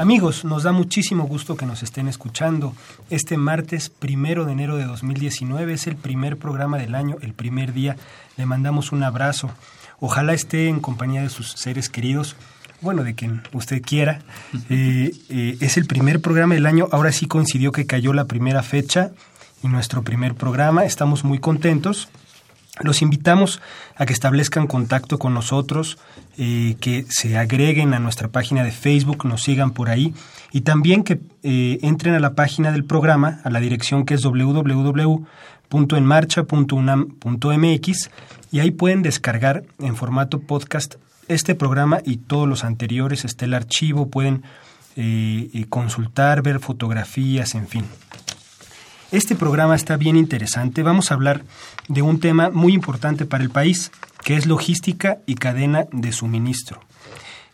Amigos, nos da muchísimo gusto que nos estén escuchando. Este martes primero de enero de 2019 es el primer programa del año, el primer día. Le mandamos un abrazo. Ojalá esté en compañía de sus seres queridos, bueno, de quien usted quiera. Eh, eh, es el primer programa del año. Ahora sí coincidió que cayó la primera fecha y nuestro primer programa. Estamos muy contentos. Los invitamos a que establezcan contacto con nosotros, eh, que se agreguen a nuestra página de Facebook, nos sigan por ahí y también que eh, entren a la página del programa, a la dirección que es www.enmarcha.unam.mx y ahí pueden descargar en formato podcast este programa y todos los anteriores, está el archivo, pueden eh, consultar, ver fotografías, en fin. Este programa está bien interesante. Vamos a hablar de un tema muy importante para el país, que es logística y cadena de suministro.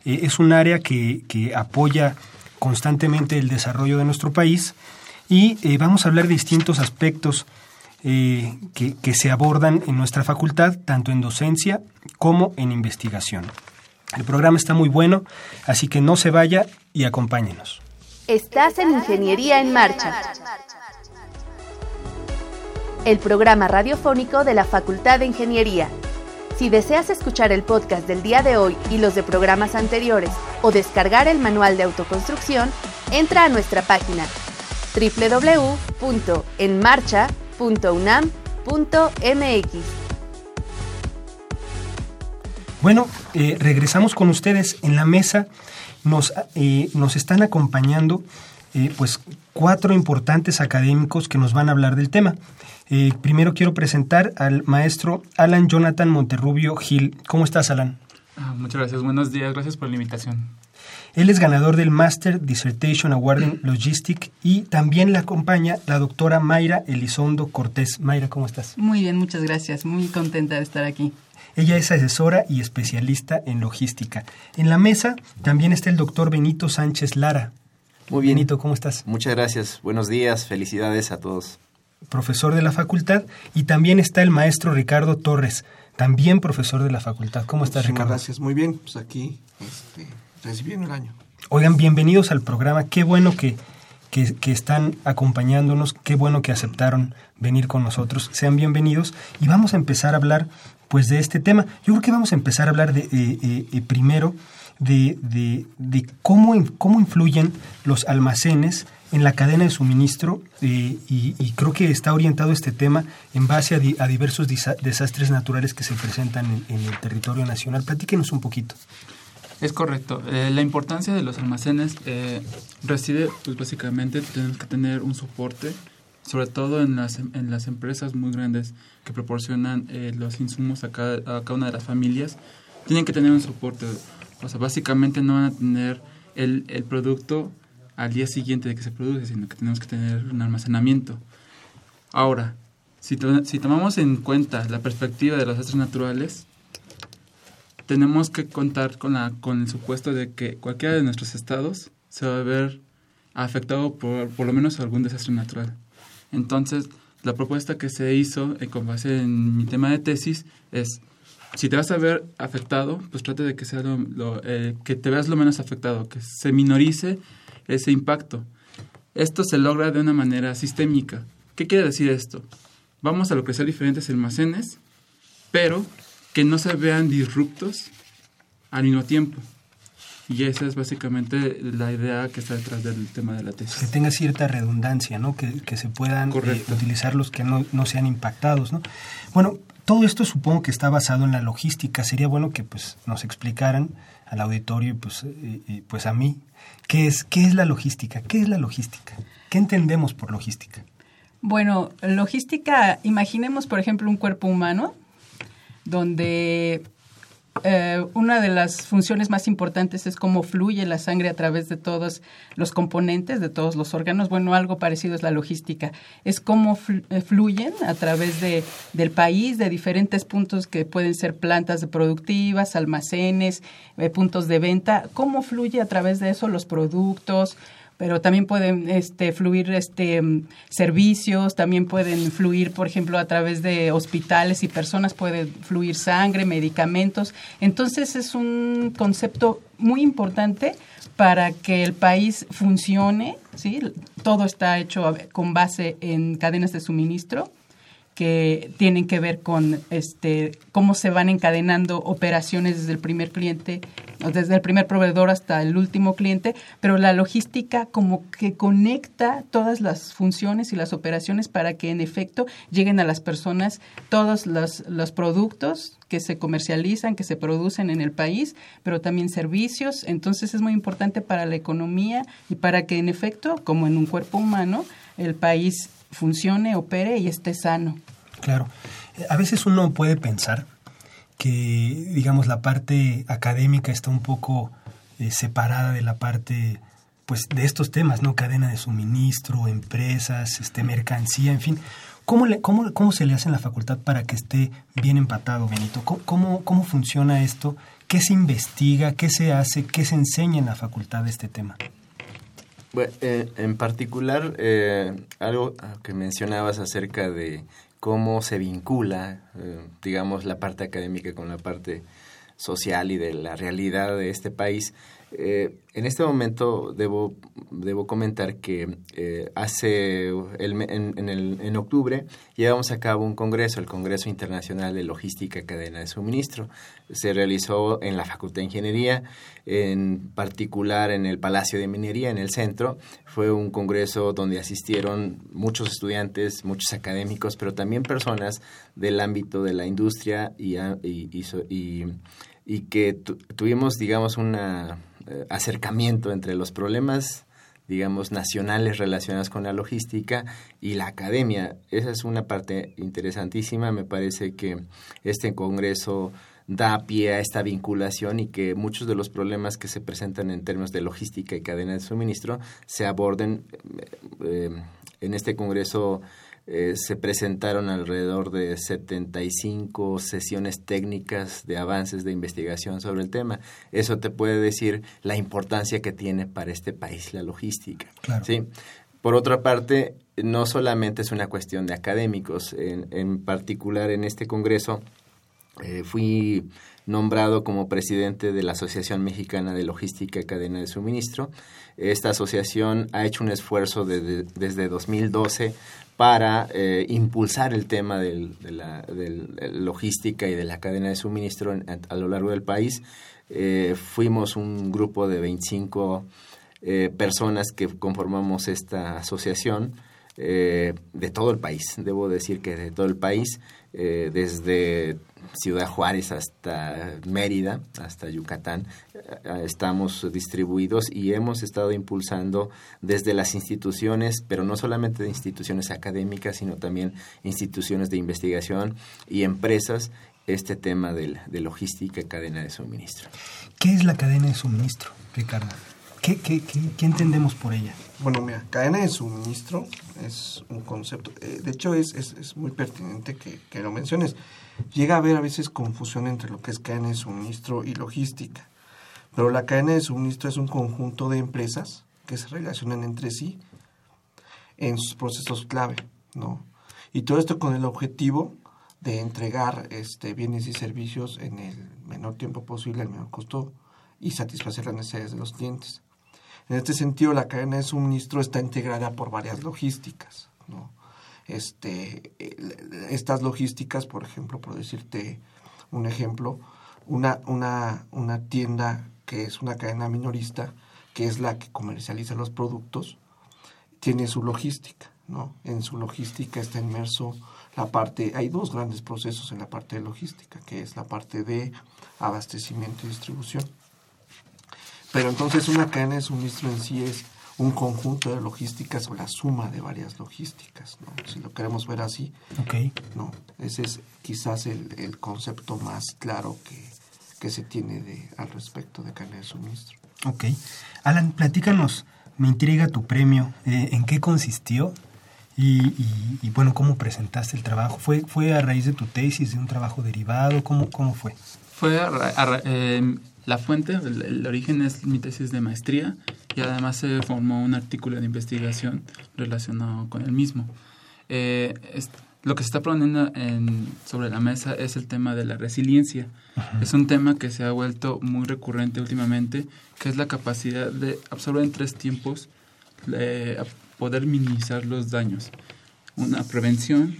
Eh, es un área que, apoya constantemente el desarrollo de nuestro país y eh, vamos a hablar de distintos aspectos eh, que, que se abordan en nuestra facultad, tanto en docencia como en investigación. El programa está muy bueno, así que no se vaya y acompáñenos. Estás en Ingeniería en Marcha el programa radiofónico de la Facultad de Ingeniería. Si deseas escuchar el podcast del día de hoy y los de programas anteriores o descargar el manual de autoconstrucción, entra a nuestra página www.enmarcha.unam.mx. Bueno, eh, regresamos con ustedes en la mesa. Nos, eh, nos están acompañando eh, pues cuatro importantes académicos que nos van a hablar del tema. Eh, primero quiero presentar al maestro Alan Jonathan Monterrubio Gil. ¿Cómo estás, Alan? Ah, muchas gracias. Buenos días. Gracias por la invitación. Él es ganador del Master Dissertation Award in Logistics y también le acompaña la doctora Mayra Elizondo Cortés. Mayra, ¿cómo estás? Muy bien, muchas gracias. Muy contenta de estar aquí. Ella es asesora y especialista en logística. En la mesa también está el doctor Benito Sánchez Lara. Muy bien. Benito, ¿cómo estás? Muchas gracias. Buenos días. Felicidades a todos profesor de la facultad, y también está el maestro Ricardo Torres, también profesor de la facultad. ¿Cómo estás, Ricardo? Gracias, muy bien. Pues aquí, este, recibiendo el año. Oigan, bienvenidos al programa. Qué bueno que, que, están acompañándonos, qué bueno que aceptaron venir con nosotros. Sean bienvenidos y vamos a empezar a hablar pues de este tema. Yo creo que vamos a empezar a hablar de eh, eh, eh, primero de, de, de, cómo, cómo influyen los almacenes en la cadena de suministro eh, y, creo que está orientado este tema en base a, diversos desastres naturales que se presentan en, el territorio nacional. Platíquenos un poquito. Es correcto. Eh, la importancia de los almacenes eh, reside, pues básicamente, tenemos que tener un soporte, sobre todo en las, en las empresas muy grandes que proporcionan los insumos a cada, a cada una de las familias, tienen que tener un soporte. O sea, básicamente no van a tener el, el producto al día siguiente de que se produce, sino que tenemos que tener un almacenamiento. Ahora, si, si tomamos en cuenta la perspectiva de los desastres naturales, tenemos que contar con, la, con el supuesto de que cualquiera de nuestros estados se va a ver afectado por por lo menos algún desastre natural. Entonces, la propuesta que se hizo eh, con base en mi tema de tesis es, si te vas a ver afectado, pues trate de que, sea lo, eh, que te veas lo menos afectado, que se minorice ese impacto. Esto se logra de una manera sistémica. ¿Qué quiere decir esto? Vamos a lo que son diferentes almacenes, pero que no se vean disruptos al mismo tiempo. Y esa es básicamente la idea que está detrás del tema de la tesis. Que tenga cierta redundancia, ¿no? Que, que se puedan eh, utilizar los que no, no sean impactados, ¿no? Bueno, todo esto supongo que está basado en la logística. Sería bueno que pues nos explicaran al auditorio y pues, y, pues a mí qué es, qué es la logística, qué es la logística, qué entendemos por logística. Bueno, logística, imaginemos por ejemplo un cuerpo humano donde eh, una de las funciones más importantes es cómo fluye la sangre a través de todos los componentes, de todos los órganos. Bueno, algo parecido es la logística. Es cómo eh, fluyen a través de, del país, de diferentes puntos que pueden ser plantas productivas, almacenes, eh, puntos de venta. Cómo fluye a través de eso los productos, pero también pueden este, fluir este, servicios, también pueden fluir, por ejemplo, a través de hospitales y personas, puede fluir sangre, medicamentos. Entonces es un concepto muy importante para que el país funcione, ¿sí? Todo está hecho con base en cadenas de suministro que tienen que ver con este cómo se van encadenando operaciones desde el primer cliente, desde el primer proveedor hasta el último cliente, pero la logística como que conecta todas las funciones y las operaciones para que en efecto lleguen a las personas todos los, los productos que se comercializan, que se producen en el país, pero también servicios. Entonces es muy importante para la economía y para que en efecto, como en un cuerpo humano, el país funcione, opere y esté sano. Claro. A veces uno puede pensar que, digamos, la parte académica está un poco eh, separada de la parte, pues, de estos temas, ¿no? Cadena de suministro, empresas, este, mercancía, en fin. ¿Cómo, le, cómo, ¿Cómo se le hace en la facultad para que esté bien empatado, Benito? ¿Cómo, cómo, funciona esto? ¿Qué se investiga? ¿Qué se hace? ¿Qué se enseña en la facultad de este tema? Bueno, eh, en particular, eh, algo que mencionabas acerca de cómo se vincula, eh, digamos, la parte académica con la parte social y de la realidad de este país. Eh, en este momento debo, debo comentar que eh, hace el, en, el, en, octubre llevamos a cabo un congreso, el Congreso Internacional de Logística Cadena de Suministro. Se realizó en la Facultad de Ingeniería, en particular en el Palacio de Minería, en el centro. Fue un congreso donde asistieron muchos estudiantes, muchos académicos, pero también personas del ámbito de la industria y, y, y, y que tuvimos, digamos, una eh, acercamiento entre los problemas digamos, nacionales relacionados con la logística y la academia. Esa es una parte interesantísima. Me parece que este Congreso da pie a esta vinculación y que muchos de los problemas que se presentan en términos de logística y cadena de suministro se aborden eh, en este Congreso eh, se presentaron alrededor de 75 sesiones técnicas de avances de investigación sobre el tema. Eso te puede decir la importancia que tiene para este país la logística. ¿sí? Por otra parte, no solamente es una cuestión de académicos, en, particular en este Congreso eh, fui nombrado como presidente de la Asociación Mexicana de Logística y Cadena de Suministro. Esta asociación ha hecho un esfuerzo desde 2012 para eh, impulsar el tema de la logística y de la cadena de suministro a, lo largo del país. Eh, fuimos un grupo de 25 eh, personas que conformamos esta asociación de todo el país, debo decir que de todo el país, desde Ciudad Juárez hasta Mérida, hasta Yucatán, eh, estamos distribuidos y hemos estado impulsando desde las instituciones, pero no solamente de instituciones académicas, sino también instituciones de investigación y empresas, este tema de, de logística y cadena de suministro. ¿Qué es la cadena de suministro, Ricardo? ¿Qué, qué, qué, entendemos por ella? Bueno, mira, cadena de suministro es un concepto, eh, de hecho es, es, es muy pertinente que, que, lo menciones. Llega a haber a veces confusión entre lo que es cadena de suministro y logística, pero la cadena de suministro es un conjunto de empresas que se relacionan entre sí en sus procesos clave, ¿no? Y todo esto con el objetivo de entregar este, bienes y servicios en el menor tiempo posible, al menor costo y satisfacer las necesidades de los clientes. En este sentido, la cadena de suministro está integrada por varias logísticas. ¿no? Este, estas logísticas, por ejemplo, por decirte un ejemplo, una, una, una tienda que es una cadena minorista, que es la que comercializa los productos, tiene su logística, ¿no? En su logística está inmerso la parte, hay dos grandes procesos en la parte de logística, que es la parte de abastecimiento y distribución. Pero entonces una cadena de suministro en sí es un conjunto de logísticas o la suma de varias logísticas, ¿no? si lo queremos ver así. Okay. ¿no? Ese es quizás el, el concepto más claro que, que, se tiene de, al respecto de cadena de suministro. Ok. Alan, platícanos, me intriga tu premio, eh, ¿en qué consistió? Y, y, y, bueno, ¿cómo presentaste el trabajo? ¿Fue, ¿Fue a raíz de tu tesis, de un trabajo derivado? ¿Cómo, cómo fue? Fue a, a, eh, la fuente, el, el, origen es mi tesis de maestría y además se formó un artículo de investigación relacionado con el mismo. Eh, es, lo que se está poniendo en, sobre la mesa es el tema de la resiliencia. Ajá. Es un tema que se ha vuelto muy recurrente últimamente, que es la capacidad de absorber en tres tiempos, eh, poder minimizar los daños. Una prevención,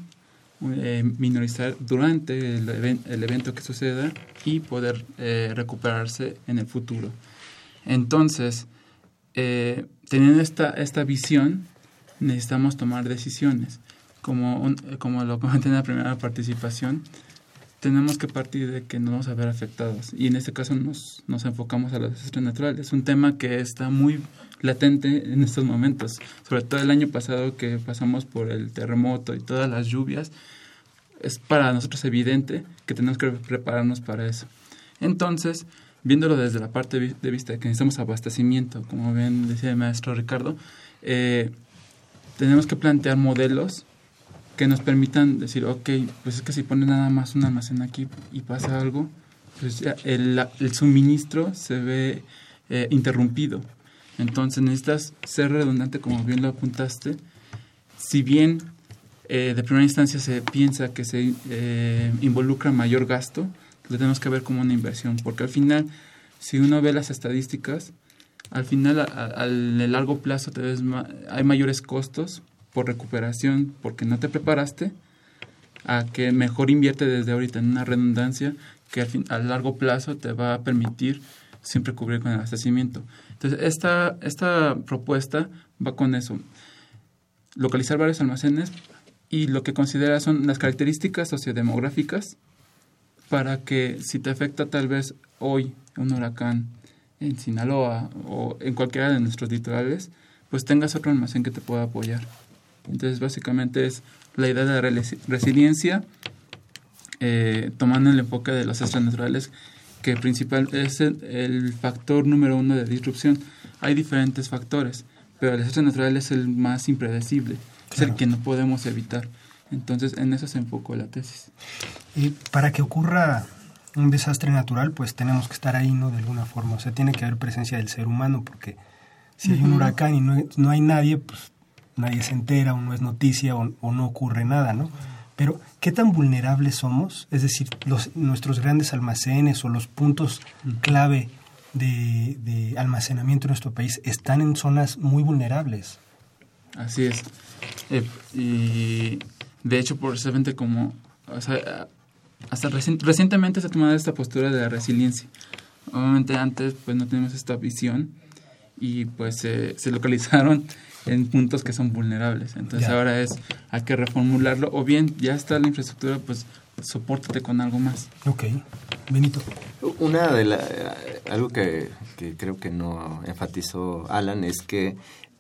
eh, minorizar durante el, even el, evento que suceda y poder eh, recuperarse en el futuro. Entonces, eh, teniendo esta, esta visión, necesitamos tomar decisiones. Como, como lo comenté en la primera participación, tenemos que partir de que nos vamos a ver afectados. Y en este caso nos, nos enfocamos a los desastres naturales. Es un tema que está muy latente en estos momentos. Sobre todo el año pasado que pasamos por el terremoto y todas las lluvias, es para nosotros evidente que tenemos que prepararnos para eso. Entonces, viéndolo desde la parte de vista de que necesitamos abastecimiento, como bien decía el maestro Ricardo, eh, tenemos que plantear modelos que nos permitan decir, ok, pues es que si pone nada más un almacén aquí y pasa algo, pues el suministro se ve eh, interrumpido. Entonces necesitas ser redundante, como bien lo apuntaste. Si bien eh, de primera instancia se piensa que se eh, involucra mayor gasto, lo tenemos que ver como una inversión, porque al final, si uno ve las estadísticas, al final, a, a, a largo plazo, te ves hay mayores costos por recuperación porque no te preparaste, a que mejor invierte desde ahorita en una redundancia que al fin, a largo plazo te va a permitir siempre cubrir con el abastecimiento. Entonces, esta, esta propuesta va con eso. Localizar varios almacenes y lo que considera son las características sociodemográficas para que si te afecta tal vez hoy un huracán en Sinaloa o en cualquiera de nuestros litorales, pues tengas otro almacén que te pueda apoyar. Entonces, básicamente es la idea de la resiliencia, eh, tomando el enfoque de los desastres naturales, que principal es el, el, factor número uno de disrupción. Hay diferentes factores, pero el desastre natural es el más impredecible, claro. es el que no podemos evitar. Entonces, en eso se enfocó la tesis. Y para que ocurra un desastre natural, pues tenemos que estar ahí, ¿no? De alguna forma. O sea, tiene que haber presencia del ser humano, porque si hay un huracán y no, no hay nadie, pues nadie se entera o no es noticia o, o, no ocurre nada, ¿no? Pero, ¿qué tan vulnerables somos? Es decir, los, nuestros grandes almacenes o los puntos clave de, de, almacenamiento en nuestro país están en zonas muy vulnerables. Así es. Eh, y de hecho, precisamente como, o sea, hasta reci recientemente se ha tomado esta postura de la resiliencia. Obviamente antes pues no teníamos esta visión y pues eh, se localizaron en puntos que son vulnerables. Entonces ya. ahora es, hay que reformularlo o bien ya está la infraestructura, pues soportate con algo más. Ok, Benito. Una de la, algo que, que creo que no enfatizó Alan es que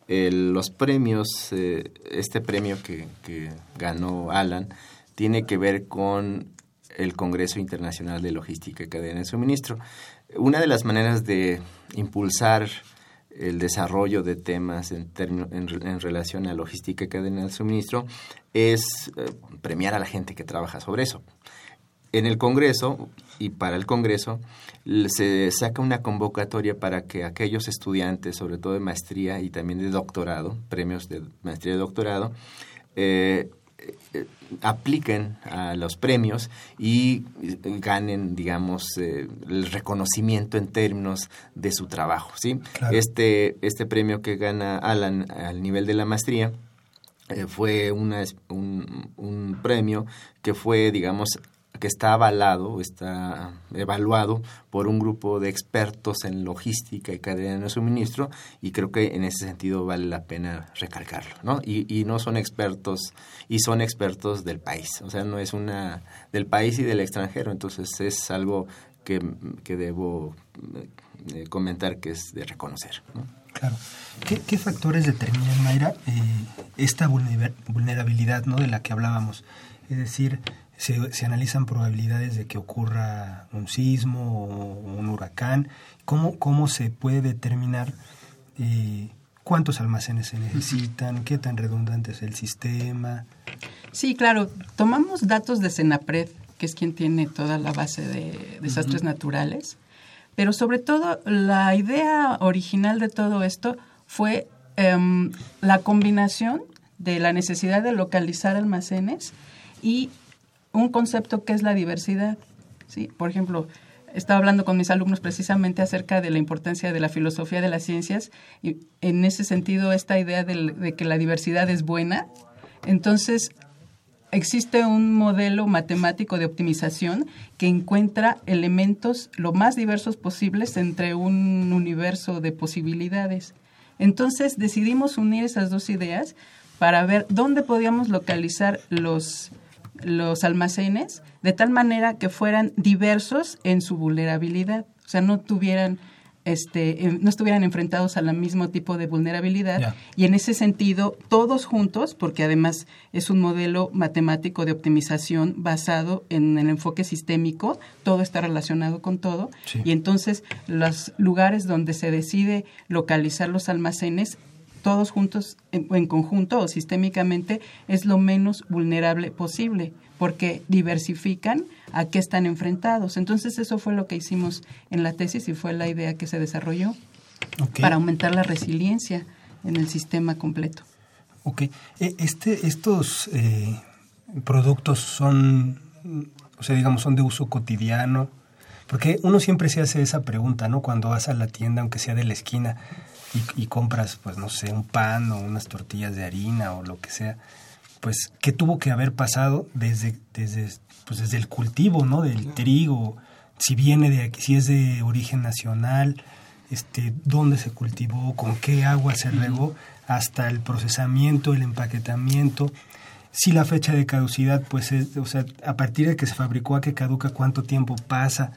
el, los premios, eh, este premio que, que ganó Alan, tiene que ver con el Congreso Internacional de Logística y Cadena de Suministro. Una de las maneras de impulsar el desarrollo de temas en, en, en, relación a logística y cadena de suministro es eh, premiar a la gente que trabaja sobre eso. En el Congreso y para el Congreso se saca una convocatoria para que aquellos estudiantes, sobre todo de maestría y también de doctorado, premios de maestría y doctorado, eh, apliquen a los premios y ganen, digamos, eh, el reconocimiento en términos de su trabajo, ¿sí? Claro. Este, este premio que gana Alan al nivel de la maestría eh, fue una, un, un, premio que fue, digamos, que está avalado, está evaluado por un grupo de expertos en logística y cadena de suministro y creo que en ese sentido vale la pena recalcarlo, ¿no? Y, y no son expertos y son expertos del país, o sea, no es una del país y del extranjero, entonces es algo que, que debo eh, comentar que es de reconocer, ¿no? Claro. ¿Qué, ¿Qué, factores determinan, Mayra, eh, esta vulnerabilidad ¿no? de la que hablábamos? Es decir, se, se, analizan probabilidades de que ocurra un sismo o un huracán. ¿Cómo, cómo se puede determinar eh, cuántos almacenes se necesitan? ¿Qué tan redundante es el sistema? Sí, claro. Tomamos datos de Senapred, que es quien tiene toda la base de desastres uh -huh. naturales. Pero sobre todo, la idea original de todo esto fue um, la combinación de la necesidad de localizar almacenes y un concepto que es la diversidad. ¿sí? Por ejemplo, estaba hablando con mis alumnos precisamente acerca de la importancia de la filosofía de las ciencias y en ese sentido esta idea de, de que la diversidad es buena. Entonces, existe un modelo matemático de optimización que encuentra elementos lo más diversos posibles entre un universo de posibilidades. Entonces decidimos unir esas dos ideas para ver dónde podíamos localizar los, los almacenes de tal manera que fueran diversos en su vulnerabilidad, o sea, no tuvieran este, no estuvieran enfrentados al mismo tipo de vulnerabilidad yeah. y en ese sentido todos juntos, porque además es un modelo matemático de optimización basado en el enfoque sistémico, todo está relacionado con todo sí. y entonces los lugares donde se decide localizar los almacenes todos juntos en, en conjunto o sistémicamente es lo menos vulnerable posible porque diversifican a qué están enfrentados. Entonces eso fue lo que hicimos en la tesis y fue la idea que se desarrolló okay. para aumentar la resiliencia en el sistema completo. Ok, este, estos eh, productos son, o sea, digamos, son de uso cotidiano, porque uno siempre se hace esa pregunta, ¿no? Cuando vas a la tienda, aunque sea de la esquina, y, y compras, pues, no sé, un pan o unas tortillas de harina o lo que sea, pues, ¿qué tuvo que haber pasado desde, desde, pues, desde el cultivo, ¿no? Del claro. trigo, si viene de aquí, si es de origen nacional, este, dónde se cultivó, con qué agua se regó, hasta el procesamiento, el empaquetamiento. Si la fecha de caducidad, pues, es, o sea, a partir de que se fabricó a que caduca, cuánto tiempo pasa.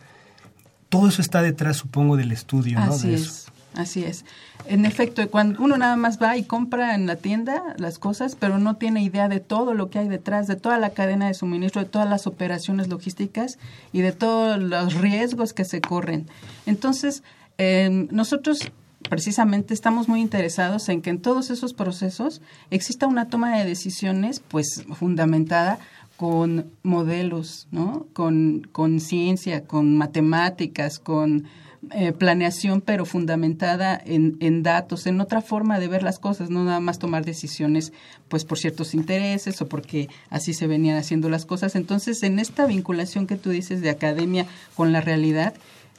Todo eso está detrás, supongo, del estudio, ¿no? Así de es. Así es. En efecto, cuando uno nada más va y compra en la tienda las cosas, pero no tiene idea de todo lo que hay detrás, de toda la cadena de suministro, de todas las operaciones logísticas y de todos los riesgos que se corren. Entonces, eh, nosotros precisamente estamos muy interesados en que en todos esos procesos exista una toma de decisiones pues fundamentada con modelos, ¿no? Con, con ciencia, con matemáticas, con eh, planeación, pero fundamentada en, en, datos, en otra forma de ver las cosas, no nada más tomar decisiones pues por ciertos intereses o porque así se venían haciendo las cosas. Entonces, en esta vinculación que tú dices de academia con la realidad,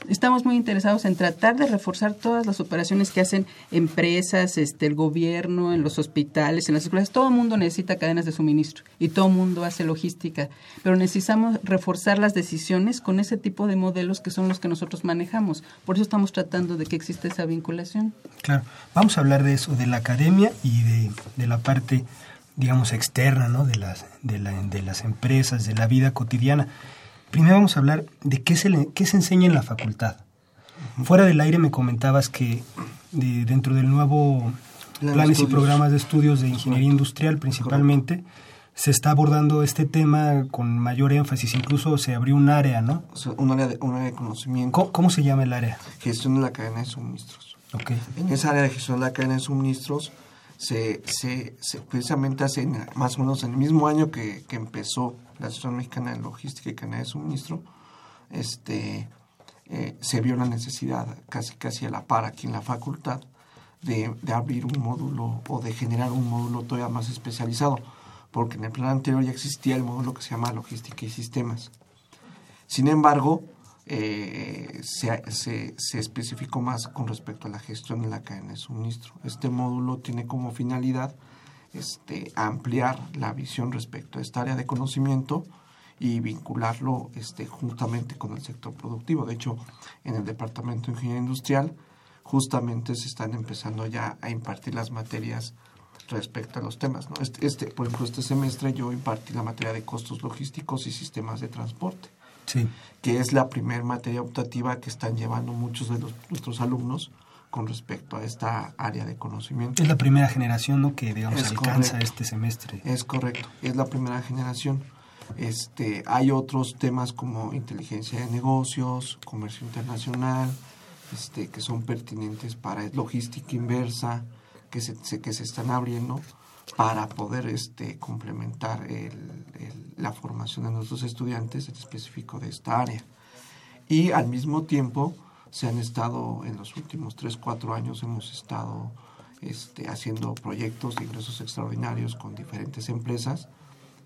estamos muy interesados en tratar de reforzar todas las operaciones que hacen empresas, este, el gobierno, en los hospitales, en las escuelas. Todo el mundo necesita cadenas de suministro y todo el mundo hace logística, pero necesitamos reforzar las decisiones con ese tipo de modelos que son los que nosotros manejamos. Por eso estamos tratando de que exista esa vinculación. Claro, vamos a hablar de eso, de la academia y de, de la parte, digamos, externa, ¿no? De las, de, la, de las empresas, de la vida cotidiana. Primero vamos a hablar de qué se, le, qué se enseña en la facultad. Fuera del aire me comentabas que de, dentro del nuevo Plan planes estudios. y programas de estudios de ingeniería industrial principalmente, Correcto. se está abordando este tema con mayor énfasis. Incluso se abrió un área, ¿no? O sea, un, área de, un área de conocimiento. ¿Cómo, ¿Cómo, se llama el área? Gestión de la cadena de suministros. Okay. En esa área de gestión de la cadena de suministros se, precisamente hace más o menos en el mismo año que, que empezó la Asociación Mexicana de Logística y Cadena de Suministro, este, eh, se vio la necesidad, casi casi a la par aquí en la facultad, de, de, abrir un módulo o de generar un módulo todavía más especializado, porque en el plan anterior ya existía el módulo que se llama Logística y Sistemas. Sin embargo, eh, se, se, especificó más con respecto a la gestión de la cadena de suministro. Este módulo tiene como finalidad este, ampliar la visión respecto a esta área de conocimiento y vincularlo este, justamente con el sector productivo. De hecho, en el Departamento de Ingeniería Industrial justamente se están empezando ya a impartir las materias respecto a los temas. ¿no? Este, este, por ejemplo, este semestre yo impartí la materia de costos logísticos y sistemas de transporte, Sí. que es la primera materia optativa que están llevando muchos de los, nuestros alumnos con respecto a esta área de conocimiento. Es la primera generación ¿no? que, digamos, Es alcanza correcto. este semestre. Es correcto, es la primera generación. Este, hay otros temas como inteligencia de negocios, comercio internacional, este, que son pertinentes para logística inversa, que se, se- que se están abriendo para poder este, complementar el- el- la formación de nuestros estudiantes en específico de esta área. Y al mismo tiempo se han estado, en los últimos 3, 4 años hemos estado este, haciendo proyectos de ingresos extraordinarios con diferentes empresas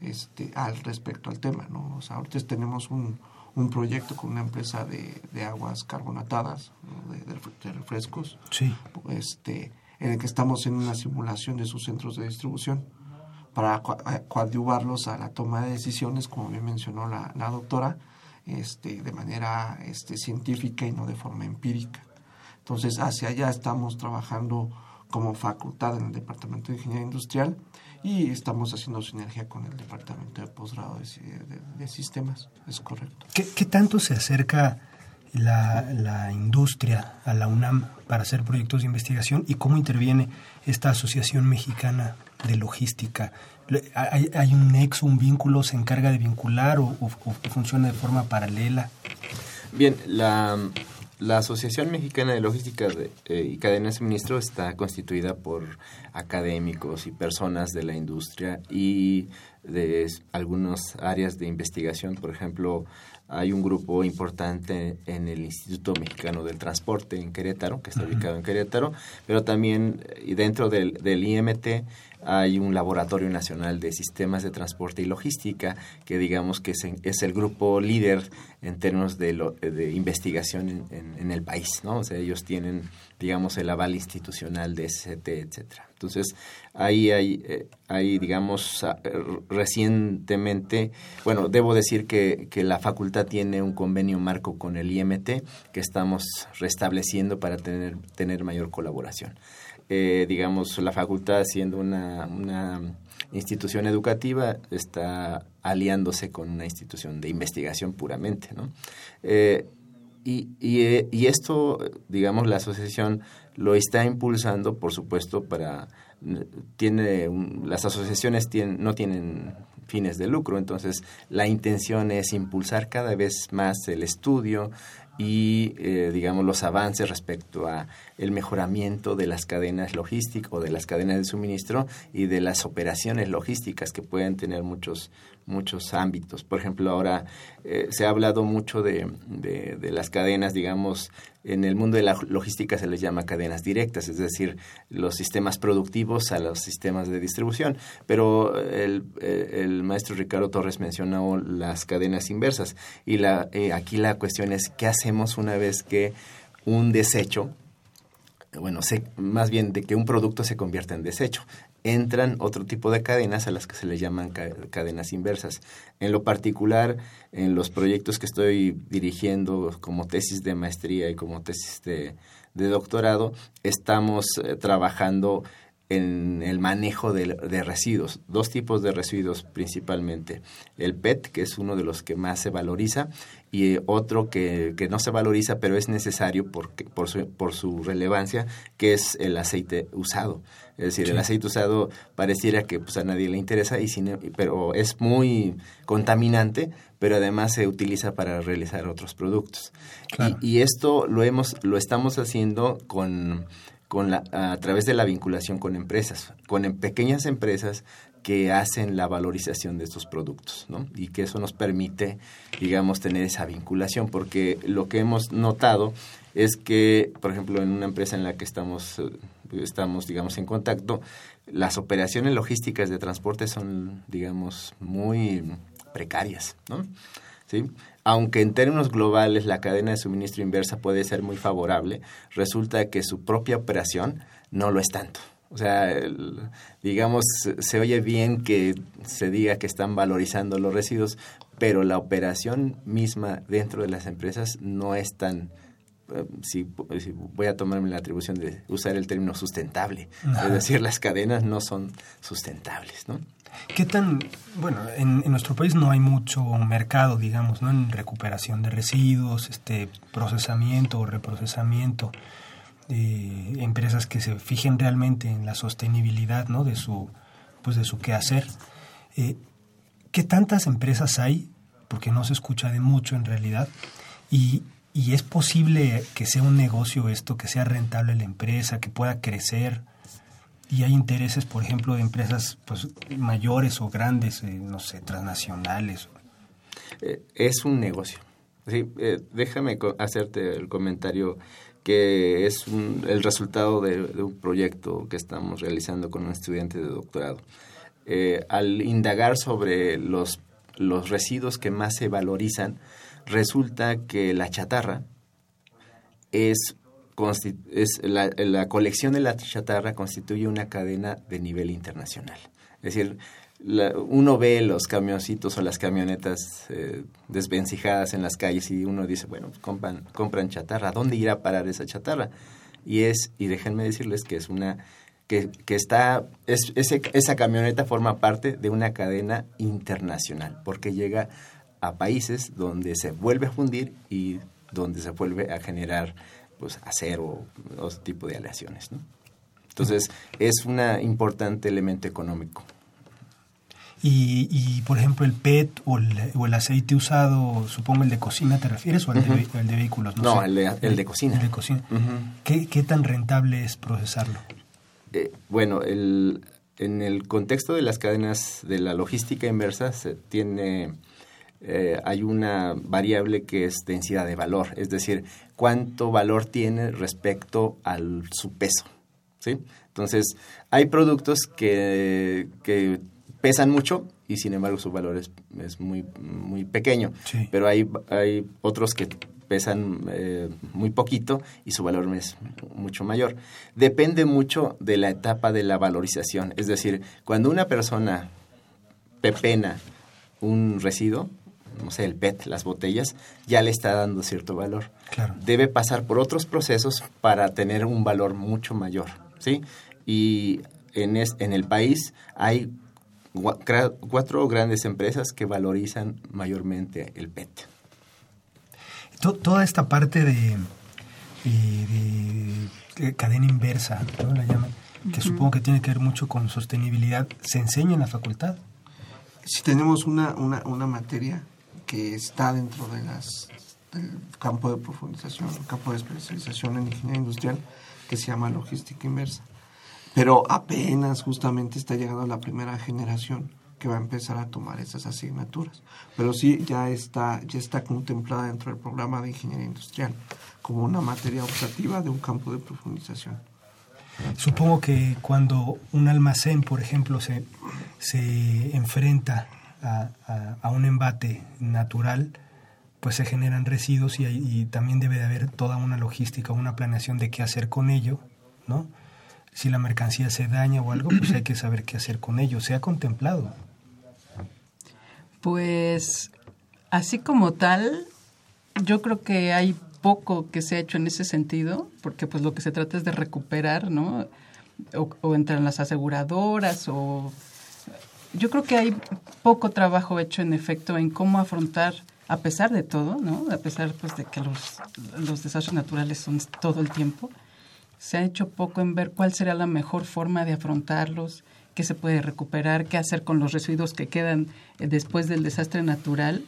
este, al respecto al tema. ¿no? O sea, ahorita tenemos un, un proyecto con una empresa de, de aguas carbonatadas, ¿no? de, de refre- de refrescos, Sí. este, en el que estamos en una simulación de sus centros de distribución para a- coadyuvarlos a la toma de decisiones, como bien mencionó la, doctora, este, de manera este, científica y no de forma empírica. Entonces, hacia allá estamos trabajando como facultad en el Departamento de Ingeniería Industrial y estamos haciendo sinergia con el Departamento de Posgrado de- de Sistemas. Es correcto. ¿Qué, qué tanto se acerca la, la industria a la UNAM para hacer proyectos de investigación y cómo interviene esta Asociación Mexicana de Logística? ¿Hay, hay un nexo, un vínculo, se encarga de vincular o, funciona de forma paralela? Bien, la, la Asociación Mexicana de Logística de- eh, y Cadena de Suministro está constituida por académicos y personas de la industria y de algunas áreas de investigación. Por ejemplo, hay un grupo importante en el Instituto Mexicano del Transporte en Querétaro, que está ubicado en Querétaro, pero también eh, y dentro del, del IMT hay un laboratorio nacional de sistemas de transporte y logística que digamos que es, el grupo líder en términos de, lo- de investigación en, en- el país, ¿no? O sea, ellos tienen, digamos, el aval institucional de SCT, etcétera. Entonces, ahí hay, eh, hay digamos, recientemente, bueno, debo decir que, que la facultad tiene un convenio marco con el IMT que estamos restableciendo para tener, tener mayor colaboración eh, digamos, la facultad siendo una, una institución educativa está aliándose con una institución de investigación puramente, ¿no? Eh, y, y, eh, y esto, digamos, la asociación lo está impulsando, por supuesto, para tiene un- las asociaciones tienen, no tienen fines de lucro, entonces la intención es impulsar cada vez más el estudio y eh, digamos los avances respecto a el mejoramiento de las cadenas logísticas o de las cadenas de suministro y de las operaciones logísticas que pueden tener muchos muchos ámbitos. Por ejemplo, ahora eh, se ha hablado mucho de, de, las cadenas, digamos, en el mundo de la logística se les llama cadenas directas, es decir, los sistemas productivos a los sistemas de distribución. Pero el, eh, el maestro Ricardo Torres mencionó las cadenas inversas y la, eh, aquí la cuestión es qué hacemos una vez que un desecho bueno, se, más bien de que un producto se convierta en desecho. Entran otro tipo de cadenas a las que se le llaman ca- cadenas inversas. En lo particular, en los proyectos que estoy dirigiendo como tesis de maestría y como tesis de, doctorado, estamos eh, trabajando en el manejo de, residuos, dos tipos de residuos principalmente. El PET, que es uno de los que más se valoriza, y eh, otro que, que no se valoriza, pero es necesario por, su, por su relevancia, que es el aceite usado. Es decir, el aceite usado pareciera que pues, a nadie le interesa, y sin- pero es muy contaminante, pero además se utiliza para realizar otros productos. Claro. Y, y esto lo, hemos, lo estamos haciendo con con la, a través de la vinculación con empresas, con em- pequeñas empresas que hacen la valorización de estos productos, ¿no? Y que eso nos permite, digamos, tener esa vinculación, porque lo que hemos notado es que, por ejemplo, en una empresa en la que estamos, eh, estamos digamos, en contacto, las operaciones logísticas de transporte son, digamos, muy precarias, ¿no? ¿sí? Aunque en términos globales la cadena de suministro inversa puede ser muy favorable, resulta que su propia operación no lo es tanto. O sea, digamos, se oye bien que se diga que están valorizando los residuos, pero la operación misma dentro de las empresas no es tan, eh, si, voy a tomarme la atribución de usar el término sustentable, es decir, las cadenas no son sustentables, ¿no? ¿Qué tan, bueno, en, nuestro país no hay mucho mercado, digamos, ¿no? En recuperación de residuos, este procesamiento o reprocesamiento, de empresas que se fijen realmente en la sostenibilidad, ¿no? De su, pues de su quehacer. Eh, ¿Qué tantas empresas hay? Porque no se escucha de mucho en realidad. Y, y es posible que sea un negocio esto, que sea rentable la empresa, que pueda crecer y hay intereses, por ejemplo, de empresas pues, mayores o grandes, eh, no sé, transnacionales. Eh, es un negocio. Sí, eh, déjame hacerte el comentario que es el resultado de, un proyecto que estamos realizando con un estudiante de doctorado. al indagar sobre los, los residuos que más se valorizan, resulta que la chatarra es es la, colección de la chatarra constituye una cadena de nivel internacional. Es decir, uno ve los camioncitos o las camionetas eh, desvencijadas en las calles y uno dice, bueno, compran, compran chatarra, dónde irá a parar esa chatarra? Y es, y déjenme decirles que es una, que, que está, es, esa camioneta forma parte de una cadena internacional, porque llega a países donde se vuelve a fundir y donde se vuelve a generar pues, acero, otro tipo de aleaciones. ¿no? Entonces, es un importante elemento económico. Y, y, por ejemplo, el PET o el, o el, aceite usado, supongo el de cocina, ¿te refieres? ¿O el, de, el de, vehículos? No, el, de, el, de, cocina. El de cocina. ¿Qué, ¿Qué, tan rentable es procesarlo? Eh, bueno, el, en el contexto de las cadenas de la logística inversa se tiene eh, hay una variable que es densidad de valor, es decir, cuánto valor tiene respecto a su peso. ¿sí? Entonces, hay productos que, que pesan mucho y sin embargo su valor es, es muy, muy pequeño, pero hay, hay otros que pesan eh, muy poquito y su valor es mucho mayor. Depende mucho de la etapa de la valorización, es decir, cuando una persona pepena un residuo, no sé, el PET, las botellas, ya le está dando cierto valor. Debe pasar por otros procesos para tener un valor mucho mayor, ¿sí? Y en, en el país hay cuatro grandes empresas que valorizan mayormente el PET. Toda esta parte de, cadena inversa, ¿no? la llaman, que supongo que tiene que ver mucho con sostenibilidad, ¿se enseña en la facultad? Si tenemos una, una, una materia que está dentro de las, del campo de profundización, el campo de especialización en ingeniería industrial, que se llama logística inversa. Pero apenas justamente está llegando la primera generación que va a empezar a tomar esas asignaturas. Pero sí ya está, ya está contemplada dentro del programa de ingeniería industrial como una materia optativa de un campo de profundización. Supongo que cuando un almacén, por ejemplo, se, se enfrenta a, un embate natural, pues se generan residuos y, también debe de haber toda una logística, una planeación de qué hacer con ello, ¿no? Si la mercancía se daña o algo, pues hay que saber qué hacer con ello. ¿Se ha contemplado? Pues así como tal, yo creo que hay poco que se ha hecho en ese sentido, porque pues lo que se trata es de recuperar, ¿no? O, o entre las aseguradoras o yo creo que hay poco trabajo hecho en efecto en cómo afrontar a pesar de todo, ¿no? A pesar pues de que los, los desastres naturales son todo el tiempo, se ha hecho poco en ver cuál será la mejor forma de afrontarlos, qué se puede recuperar, qué hacer con los residuos que quedan eh, después del desastre natural.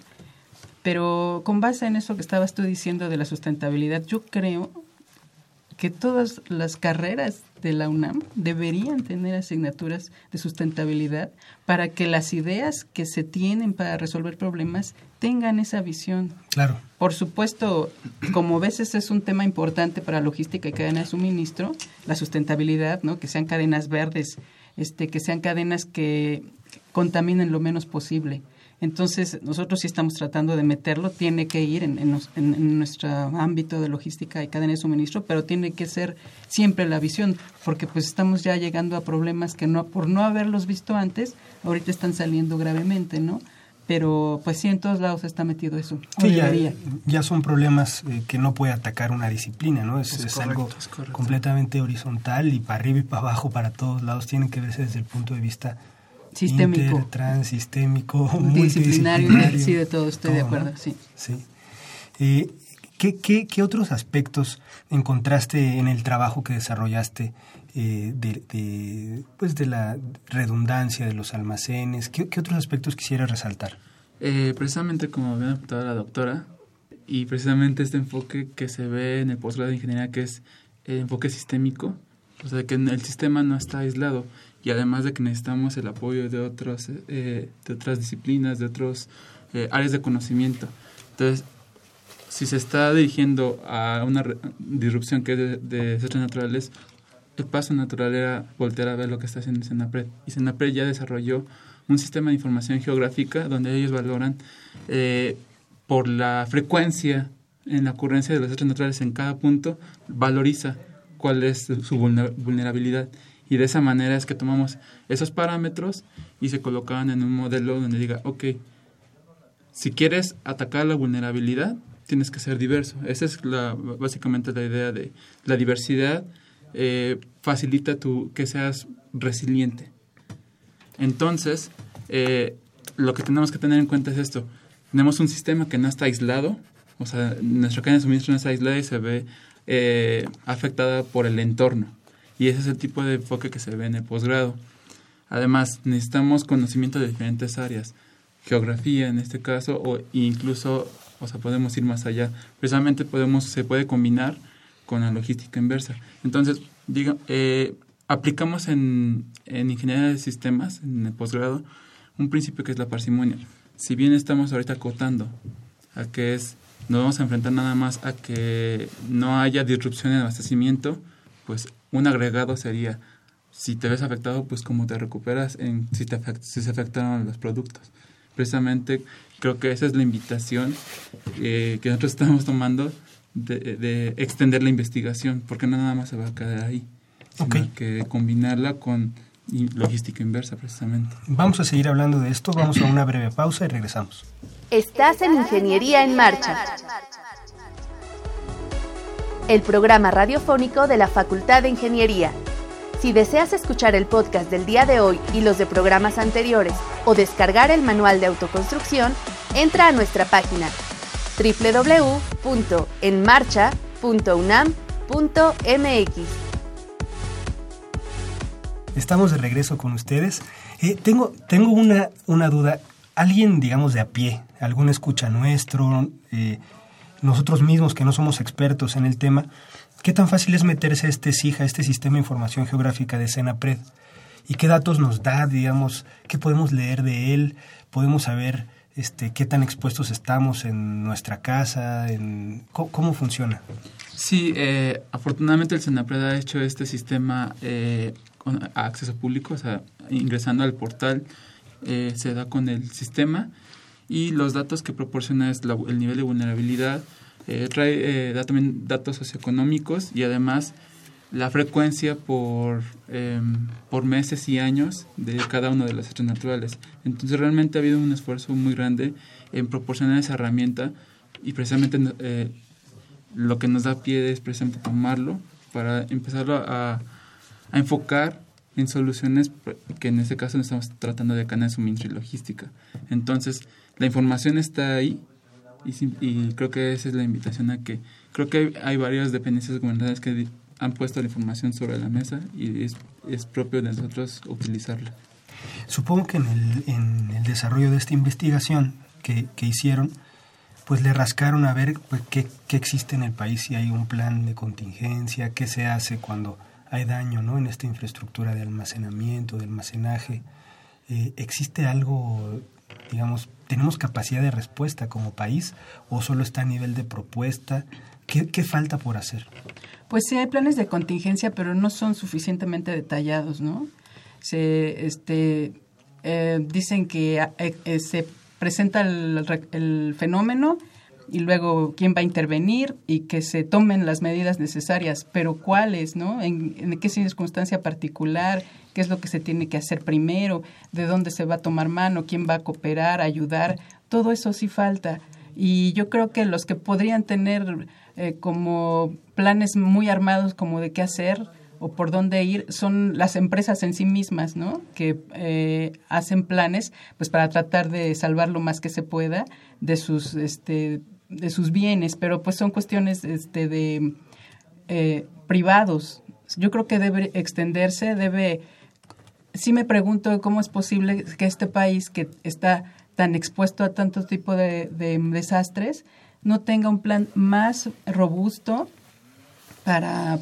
Pero con base en eso que estabas tú diciendo de la sustentabilidad, yo creo que todas las carreras de la UNAM deberían tener asignaturas de sustentabilidad para que las ideas que se tienen para resolver problemas tengan esa visión. Claro. Por supuesto, como ves, ese es un tema importante para logística y cadena de suministro, la sustentabilidad, ¿no? Que sean cadenas verdes, este, que sean cadenas que contaminen lo menos posible. Entonces, nosotros sí estamos tratando de meterlo, tiene que ir en, en, nuestro ámbito de logística y cadena de suministro, pero tiene que ser siempre la visión, porque pues estamos ya llegando a problemas que no por no haberlos visto antes, ahorita están saliendo gravemente, ¿no? Pero pues sí, en todos lados está metido eso. Sí, ya, son problemas eh, que no puede atacar una disciplina, ¿no? Es, algo completamente horizontal y para arriba y para abajo, para todos lados, tienen que verse desde el punto de vista sistémico. Inter, transsistémico, multidisciplinario. Sí, de todo, estoy de acuerdo, sí. sí. Eh, ¿qué, qué, qué, otros aspectos encontraste en el trabajo que desarrollaste eh, de, pues de la redundancia de los almacenes? ¿Qué, qué otros aspectos quisieras resaltar? Eh, precisamente como había apuntado la doctora, y precisamente este enfoque que se ve en el posgrado de ingeniería, que es el enfoque sistémico, o sea, que el sistema no está aislado, y además de que necesitamos el apoyo de, otros, eh, de otras disciplinas, de otras eh, áreas de conocimiento. Entonces, si se está dirigiendo a una disrupción que es de, de desastres naturales, el paso natural era voltear a ver lo que está haciendo Senapred. Y Senapred ya desarrolló un sistema de información geográfica donde ellos valoran eh, por la frecuencia en la ocurrencia de los desastres naturales en cada punto, valoriza cuál es su vulnerabilidad y de esa manera es que tomamos esos parámetros y se colocaban en un modelo donde diga, ok, si quieres atacar la vulnerabilidad, tienes que ser diverso. Esa es la, básicamente la idea de la diversidad. Eh, facilita tu, que seas resiliente. Entonces, eh, lo que tenemos que tener en cuenta es esto. Tenemos un sistema que no está aislado, o sea, nuestra cadena de suministro no está aislada y se ve eh, afectada por el entorno. Y ese es el tipo de enfoque que se ve en el posgrado. Además, necesitamos conocimiento de diferentes áreas, geografía en este caso, o incluso, o sea, podemos ir más allá. Precisamente podemos, se puede combinar con la logística inversa. Entonces, diga, eh, aplicamos en, en ingeniería de sistemas, en el posgrado, un principio que es la parsimonia. Si bien estamos ahorita acotando a que es, nos vamos a enfrentar nada más a que no haya disrupción en el abastecimiento, pues un agregado sería, si te ves afectado, pues cómo te recuperas en si, te si se afectaron los productos. Precisamente creo que esa es la invitación eh, que nosotros estamos tomando de, extender la investigación, porque no nada más se va a quedar ahí, sino que combinarla con logística inversa precisamente. Vamos a seguir hablando de esto, vamos a una breve pausa y regresamos. Estás en Ingeniería en Marcha el programa radiofónico de la Facultad de Ingeniería. Si deseas escuchar el podcast del día de hoy y los de programas anteriores o descargar el manual de autoconstrucción, entra a nuestra página www.enmarcha.unam.mx. Estamos de regreso con ustedes. Eh, tengo tengo una, una duda. Alguien, digamos, de a pie, algún escucha nuestro, eh, nosotros mismos que no somos expertos en el tema, ¿qué tan fácil es meterse a este SIJA, este Sistema de Información Geográfica de Senapred? ¿Y qué datos nos da, digamos, qué podemos leer de él? ¿Podemos saber este, qué tan expuestos estamos en nuestra casa? En, ¿cómo, funciona? Sí, eh, afortunadamente el Senapred ha hecho este sistema eh, con acceso público, o sea, ingresando al portal eh, se da con el sistema y los datos que proporciona es el nivel de vulnerabilidad, eh, trae eh, también datos socioeconómicos y además la frecuencia por, em, por meses y años de cada uno de los hechos naturales. Entonces realmente ha habido un esfuerzo muy grande en proporcionar esa herramienta y precisamente eh, lo que nos da pie es precisamente tomarlo para empezarlo a, enfocar en soluciones que en este caso estamos tratando de cadena de suministro y logística. Entonces, la información está ahí y, creo que esa es la invitación a que creo que hay, varias dependencias gubernamentales que han puesto la información sobre la mesa y es, es propio de nosotros utilizarla. Supongo que en el, en el desarrollo de esta investigación que, que hicieron, pues le rascaron a ver pues, qué, qué, existe en el país, si hay un plan de contingencia, qué se hace cuando hay daño ¿no? en esta infraestructura de almacenamiento, de almacenaje. Eh, ¿Existe algo, digamos, tenemos capacidad de respuesta como país o solo está a nivel de propuesta? ¿Qué, qué falta por hacer? Pues sí, hay planes de contingencia, pero no son suficientemente detallados, ¿no? Se, este, eh, dicen que eh, se presenta el, fenómeno y luego quién va a intervenir y que se tomen las medidas necesarias, pero cuáles, ¿no? En, qué circunstancia particular, qué es lo que se tiene que hacer primero, de dónde se va a tomar mano, quién va a cooperar, ayudar, todo eso sí falta. Y yo creo que los que podrían tener eh, como planes muy armados como de qué hacer o por dónde ir son las empresas en sí mismas, ¿no? Que eh, hacen planes pues para tratar de salvar lo más que se pueda de sus este de sus bienes, pero pues son cuestiones este de eh, privados. Yo creo que debe extenderse, debe sí me pregunto cómo es posible que este país que está tan expuesto a tanto tipo de, desastres, no tenga un plan más robusto para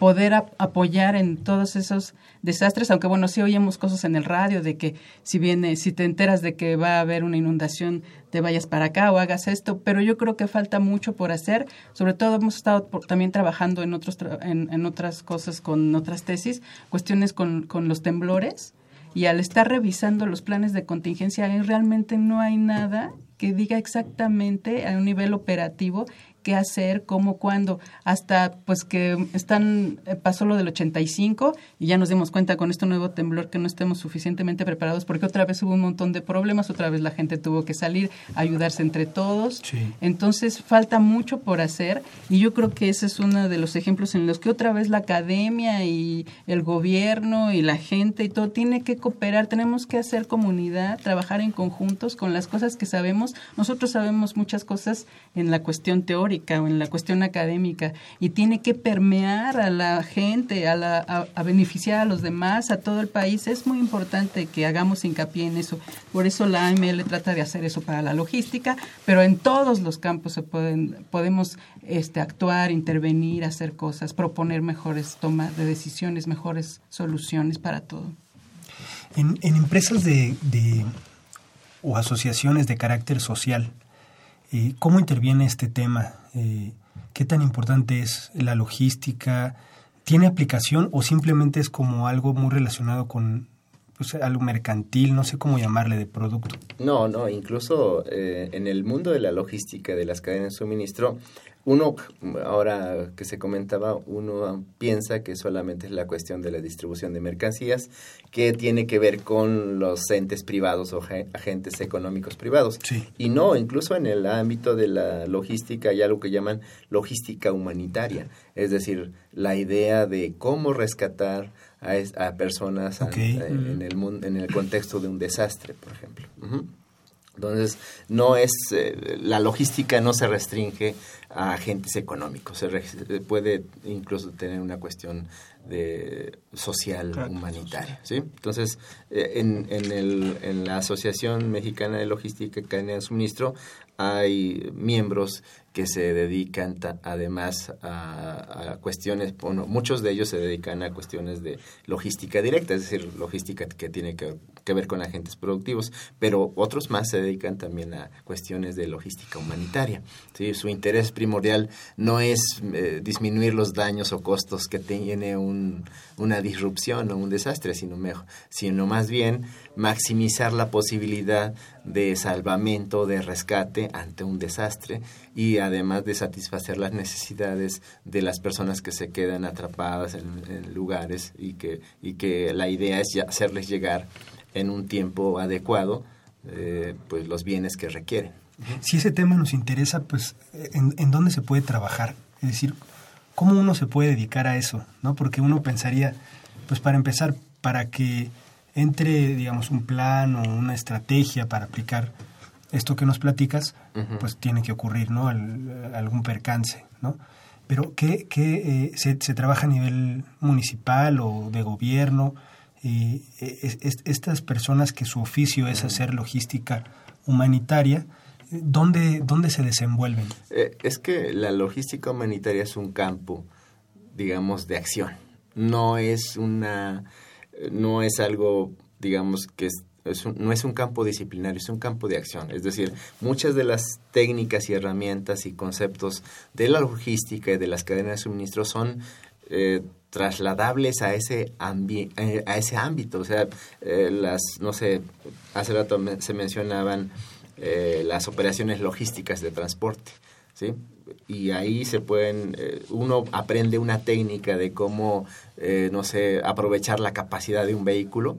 poder apoyar en todos esos desastres, aunque bueno, sí oímos cosas en el radio de que si viene, si te enteras de que va a haber una inundación, te vayas para acá o hagas esto, pero yo creo que falta mucho por hacer, sobre todo hemos estado también trabajando en, otros en, otras cosas con otras tesis, cuestiones con, con los temblores, y al estar revisando los planes de contingencia, realmente no hay nada que diga exactamente a un nivel operativo qué hacer, cómo, cuándo, hasta pues que están, eh, pasó lo del 85 y ya nos dimos cuenta con este nuevo temblor que no estemos suficientemente preparados porque otra vez hubo un montón de problemas, otra vez la gente tuvo que salir, ayudarse entre todos. Entonces falta mucho por hacer y yo creo que ese es uno de los ejemplos en los que otra vez la academia y el gobierno y la gente y todo tiene que cooperar, tenemos que hacer comunidad, trabajar en conjuntos con las cosas que sabemos. Nosotros sabemos muchas cosas en la cuestión teórica, en la cuestión académica y tiene que permear a la gente, a, la, a, beneficiar a los demás, a todo el país. Es muy importante que hagamos hincapié en eso. Por eso la AML trata de hacer eso para la logística, pero en todos los campos se pueden, podemos este, actuar, intervenir, hacer cosas, proponer mejores tomas de decisiones, mejores soluciones para todo. En, en empresas de, de, o asociaciones de carácter social, eh, ¿Cómo interviene este tema? Eh, ¿Qué tan importante es la logística? ¿Tiene aplicación o simplemente es como algo muy relacionado con pues, algo mercantil, no sé cómo llamarle, de producto? No, no, incluso eh, en el mundo de la logística, de las cadenas de suministro, uno, ahora que se comentaba, uno piensa que solamente es la cuestión de la distribución de mercancías, que tiene que ver con los entes privados o agentes económicos privados. Y no, incluso en el ámbito de la logística hay algo que llaman logística humanitaria, es decir, la idea de cómo rescatar a, personas en, el mundo, en el contexto de un desastre, por ejemplo. Entonces, no es, eh, la logística no se restringe a agentes económicos, se puede incluso tener una cuestión de social humanitaria. ¿sí? Entonces, eh, en, en, el, en la Asociación Mexicana de Logística y Cadena de Suministro hay miembros que se dedican además a, cuestiones, bueno, muchos de ellos se dedican a cuestiones de logística directa, es decir, logística que tiene que, ver con agentes productivos, pero otros más se dedican también a cuestiones de logística humanitaria. ¿sí? Su interés primordial no es eh, disminuir los daños o costos que tiene un, una disrupción o un desastre, sino, mejor, sino más bien maximizar la posibilidad de salvamento, de rescate ante un desastre y además de satisfacer las necesidades de las personas que se quedan atrapadas en, lugares y que, y que la idea es hacerles llegar en un tiempo adecuado eh, pues los bienes que requieren. Si ese tema nos interesa, pues ¿en, ¿en dónde se puede trabajar? Es decir, ¿cómo uno se puede dedicar a eso? ¿no? Porque uno pensaría, pues para empezar, para que entre, digamos, un plan o una estrategia para aplicar esto que nos platicas, pues tiene que ocurrir, ¿no? algún percance, ¿no? Pero ¿qué, qué eh, se, trabaja a nivel municipal o de gobierno? Eh, estas personas que su oficio es hacer logística humanitaria, ¿dónde, dónde se desenvuelven? Eh, es que la logística humanitaria es un campo, digamos, de acción. No es una no es algo, digamos, que no es un campo disciplinario, es un campo de acción. Es decir, muchas de las técnicas y herramientas y conceptos de la logística y de las cadenas de suministro son eh, trasladables a ese, eh, a ese ámbito. O sea, las, no sé, hace rato se mencionaban eh, las operaciones logísticas de transporte. ¿sí? Y ahí se pueden, eh, uno aprende una técnica de cómo, eh, no sé, aprovechar la capacidad de un vehículo,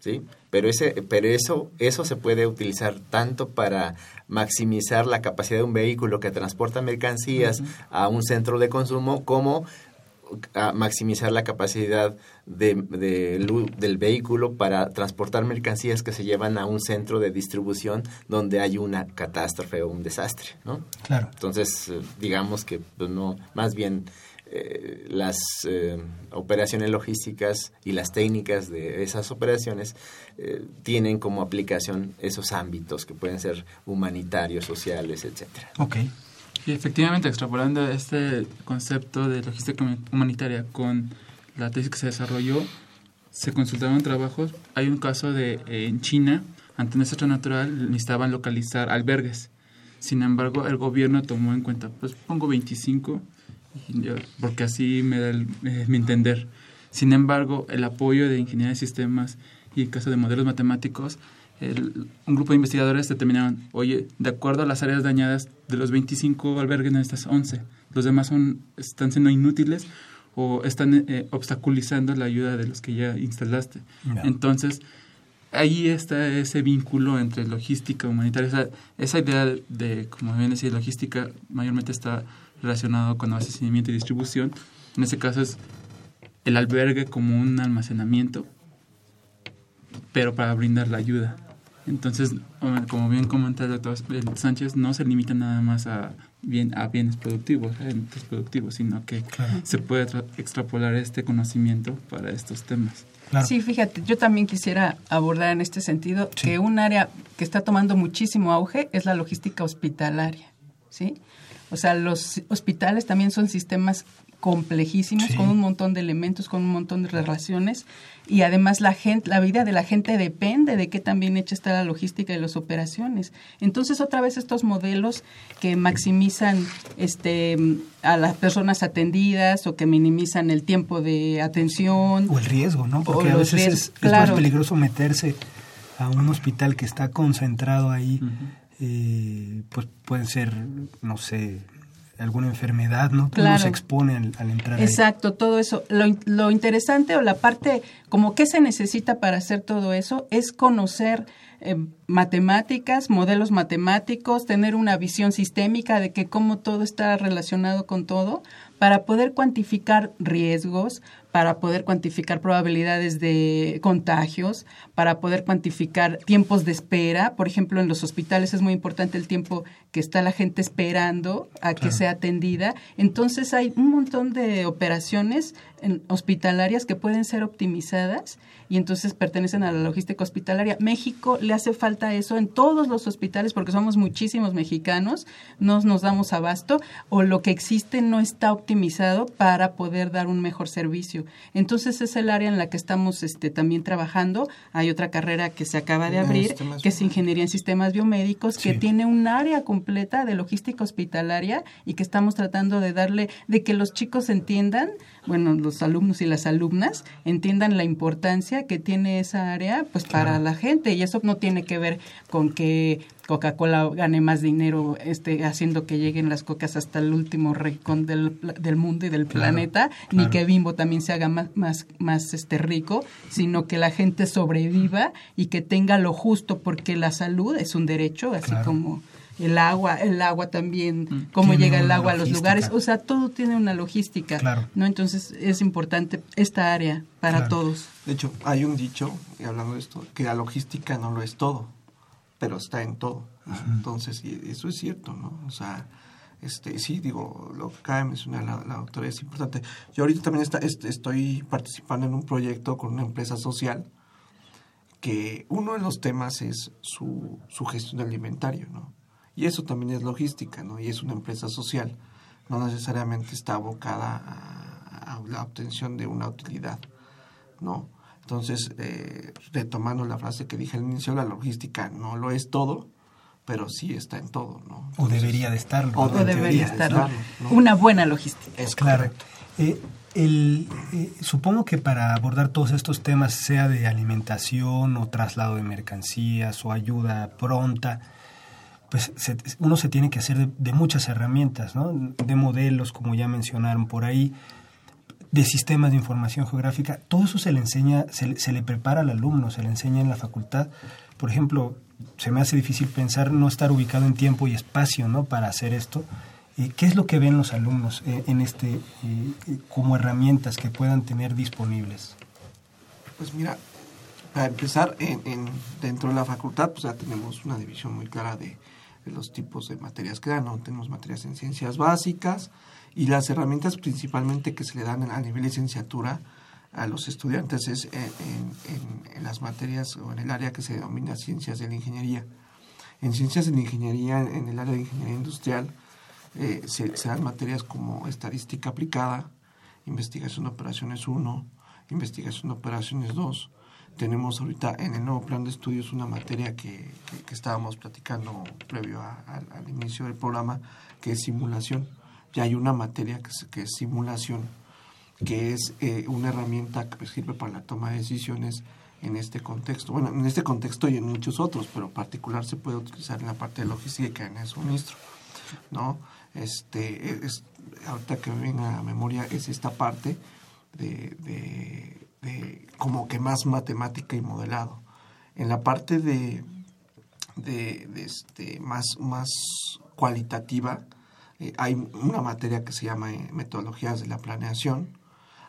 ¿sí? Pero, ese, pero eso, eso se puede utilizar tanto para maximizar la capacidad de un vehículo que transporta mercancías a un centro de consumo como a maximizar la capacidad de, del vehículo para transportar mercancías que se llevan a un centro de distribución donde hay una catástrofe o un desastre, ¿no? Claro. Entonces, eh, digamos que pues, no, más bien eh, las eh, operaciones logísticas y las técnicas de esas operaciones tienen como aplicación esos ámbitos que pueden ser humanitarios, sociales, etcétera. Ok. Y efectivamente, extrapolando este concepto de logística humanitaria con la tesis que se desarrolló, se consultaron trabajos. Hay un caso de en China, ante un desastre natural, necesitaban localizar albergues. Sin embargo, el gobierno tomó en cuenta, pues pongo 25, porque así me da mi entender. Sin embargo, el apoyo de ingeniería de sistemas y el caso de modelos matemáticos un grupo de investigadores determinaron, oye, de acuerdo a las áreas dañadas, de los 25 albergues estas 11, los demás son, están siendo inútiles o están eh, obstaculizando la ayuda de los que ya instalaste. Entonces, ahí está ese vínculo entre logística humanitaria. Esa, esa idea de, como bien decía, logística mayormente está relacionado con abastecimiento y distribución. En este caso es el albergue como un almacenamiento, pero para brindar la ayuda. Entonces, como bien comenta el doctor Sánchez, no se limita nada más a, bien, a bienes productivos, a bienes productivos, sino que se puede extrapolar este conocimiento para estos temas. Sí, fíjate, yo también quisiera abordar en este sentido que un área que está tomando muchísimo auge es la logística hospitalaria, ¿sí? O sea, los hospitales también son sistemas complejísimos, con un montón de elementos, con un montón de relaciones y además la gente, la vida de la gente depende de qué tan bien hecha está la logística y las operaciones. Entonces, otra vez estos modelos que maximizan este a las personas atendidas o que minimizan el tiempo de atención o el riesgo, ¿no? Porque a veces es, más peligroso meterse a un hospital que está concentrado ahí, eh, pues pueden ser, no sé, alguna enfermedad, ¿no? Claro. se expone al, entrar Exacto, todo eso. Lo, lo, interesante o la parte, como que se necesita para hacer todo eso, es conocer eh, matemáticas, modelos matemáticos, tener una visión sistémica de que cómo todo está relacionado con todo, para poder cuantificar riesgos, para poder cuantificar probabilidades de contagios, para poder cuantificar tiempos de espera. Por ejemplo, en los hospitales es muy importante el tiempo que está la gente esperando a que sea atendida. Entonces hay un montón de operaciones hospitalarias que pueden ser optimizadas y entonces pertenecen a la logística hospitalaria. México le hace falta eso en todos los hospitales porque somos muchísimos mexicanos, no nos damos abasto o lo que existe no está optimizado para poder dar un mejor servicio. Entonces es el área en la que estamos este, también trabajando. Hay otra carrera que se acaba de abrir, que es Ingeniería en Sistemas Biomédicos, que tiene un área completa de logística hospitalaria y que estamos tratando de darle, de que los chicos entiendan bueno, los alumnos y las alumnas entiendan la importancia que tiene esa área pues para la gente. Y eso no tiene que ver con que Coca-Cola gane más dinero este haciendo que lleguen las cocas hasta el último rincón del, del mundo y del planeta ni que Bimbo también se haga más más más este rico sino que la gente sobreviva y que tenga lo justo porque la salud es un derecho así como el agua, el agua también, mm. cómo llega el agua a los lugares, o sea, todo tiene una logística, ¿no? Entonces es importante esta área para todos. De hecho, hay un dicho, hablando de esto, que la logística no lo es todo, pero está en todo. Entonces, eso es cierto, ¿no? O sea, este, sí, digo, lo que acaba de mencionar la, la doctora es importante. Yo ahorita también está, estoy participando en un proyecto con una empresa social que uno de los temas es su, su gestión alimentario, ¿no? Y eso también es logística, ¿no? Y es una empresa social. No necesariamente está abocada a, la obtención de una utilidad, ¿no? Entonces, eh, retomando la frase que dije al inicio, la logística no lo es todo, pero sí está en todo, ¿no? o debería de estarlo. O, debería, estarlo. Una buena logística. Es claro. Eh, el, eh, supongo que para abordar todos estos temas, sea de alimentación o traslado de mercancías o ayuda pronta, pues uno se tiene que hacer de, muchas herramientas, ¿no? de modelos, como ya mencionaron por ahí, de sistemas de información geográfica. Todo eso se le enseña, se, se le prepara al alumno, se le enseña en la facultad. Por ejemplo, se me hace difícil pensar no estar ubicado en tiempo y espacio ¿no? para hacer esto. Eh, ¿Qué es lo que ven los alumnos eh, en este eh, como herramientas que puedan tener disponibles? Pues mira, para empezar, en, dentro de la facultad pues ya tenemos una división muy clara de, los tipos de materias que dan. Tenemos materias en ciencias básicas y las herramientas principalmente que se le dan a nivel licenciatura a los estudiantes es en, las materias o en el área que se denomina ciencias de la ingeniería. En ciencias de la ingeniería, en el área de ingeniería industrial, eh, se, dan materias como estadística aplicada, investigación de operaciones 1, investigación de operaciones 2. Tenemos ahorita en el nuevo plan de estudios una materia que, estábamos platicando previo al inicio del programa, que es simulación. Ya hay una materia que que es simulación que es eh, una herramienta que sirve para la toma de decisiones en este contexto. Bueno, en este contexto y en muchos otros, pero en particular se puede utilizar en la parte de logística en el suministro, ¿no? Este, es, ahorita que me venga a memoria es esta parte de, de, como que más matemática y modelado. En la parte de, de, este, más, más cualitativa, eh, hay una materia que se llama eh, metodologías de la planeación,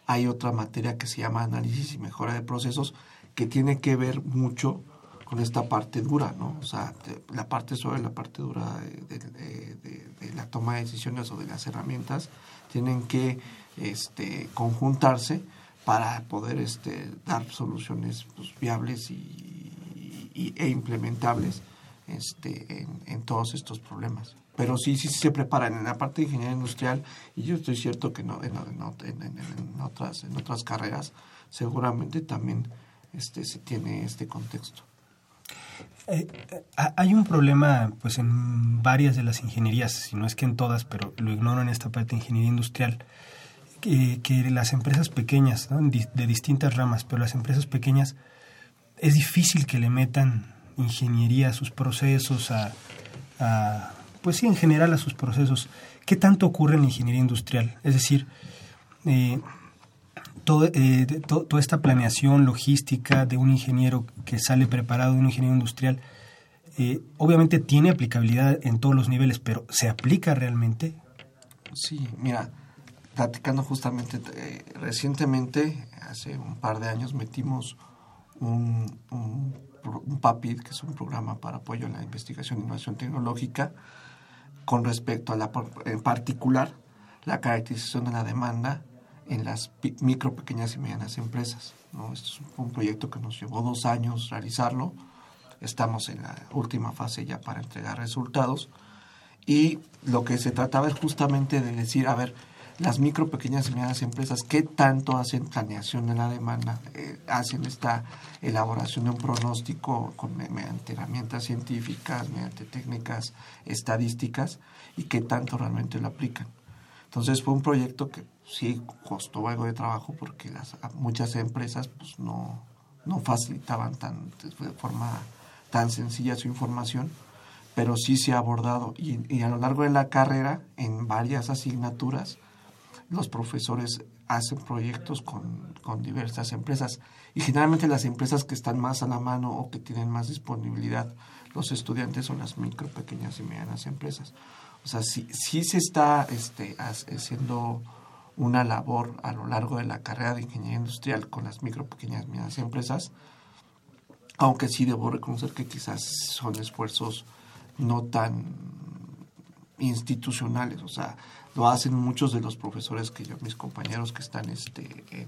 hay otra materia que se llama análisis y mejora de procesos que tiene que ver mucho con esta parte dura, ¿no? O sea, la parte sobre la parte dura de, la toma de decisiones o de las herramientas tienen que este, conjuntarse para poder este, dar soluciones pues, viables y, e implementables este, en, en todos estos problemas pero sí, sí, se preparan en la parte de ingeniería industrial y yo estoy cierto que no, en, otras, en otras carreras seguramente también este, se tiene este contexto. Eh, eh, hay un problema pues en varias de las ingenierías, si no es que en todas, pero lo ignoro en esta parte de ingeniería industrial, que, las empresas pequeñas, de distintas ramas, pero las empresas pequeñas, es difícil que le metan ingeniería a sus procesos, a, a pues sí, en general a sus procesos. ¿Qué tanto ocurre en la ingeniería industrial? Es decir, eh, eh, toda esta planeación logística de un ingeniero que sale preparado de un ingeniero industrial, eh, obviamente tiene aplicabilidad en todos los niveles, pero ¿se aplica realmente? Sí, mira, platicando justamente recientemente, hace un par de años, metimos un, un, un, PAPID, que es un programa para apoyo a la investigación e innovación tecnológica, con respecto a la, en particular, la caracterización de la demanda en las micro, pequeñas y medianas empresas. ¿no? Este es un proyecto que nos llevó dos años realizarlo. Estamos en la última fase ya para entregar resultados. Y lo que se trataba es justamente de decir, a ver, las micro, pequeñas y medianas empresas, ¿qué tanto hacen planeación de la demanda? Eh, ¿Hacen esta elaboración de un pronóstico con, mediante herramientas científicas, mediante técnicas estadísticas? ¿Y qué tanto realmente lo aplican? Entonces fue un proyecto que sí costó algo de trabajo porque las, muchas empresas pues, no, no facilitaban tan, de forma tan sencilla su información, pero sí se ha abordado y a lo largo de la carrera en varias asignaturas los profesores hacen proyectos con, diversas empresas y generalmente las empresas que están más a la mano o que tienen más disponibilidad, los estudiantes son las micro, pequeñas y medianas empresas. O sea, sí, sí se está este, haciendo una labor a lo largo de la carrera de ingeniería industrial con las micro, pequeñas y medianas empresas, aunque sí debo reconocer que quizás son esfuerzos no tan institucionales, o sea, lo hacen muchos de los profesores que yo, mis compañeros que están este, en,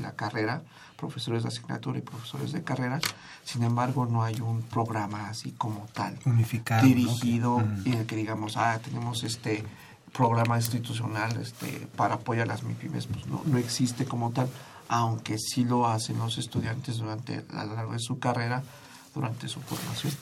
la carrera, profesores de asignatura y profesores de carrera. Sin embargo, no hay un programa así como tal, unificado, dirigido en el que digamos, ah, tenemos este programa institucional este, para apoyar a las MIPIMES, pues no, no existe como tal, aunque sí lo hacen los estudiantes durante a lo largo de su carrera, durante su formación.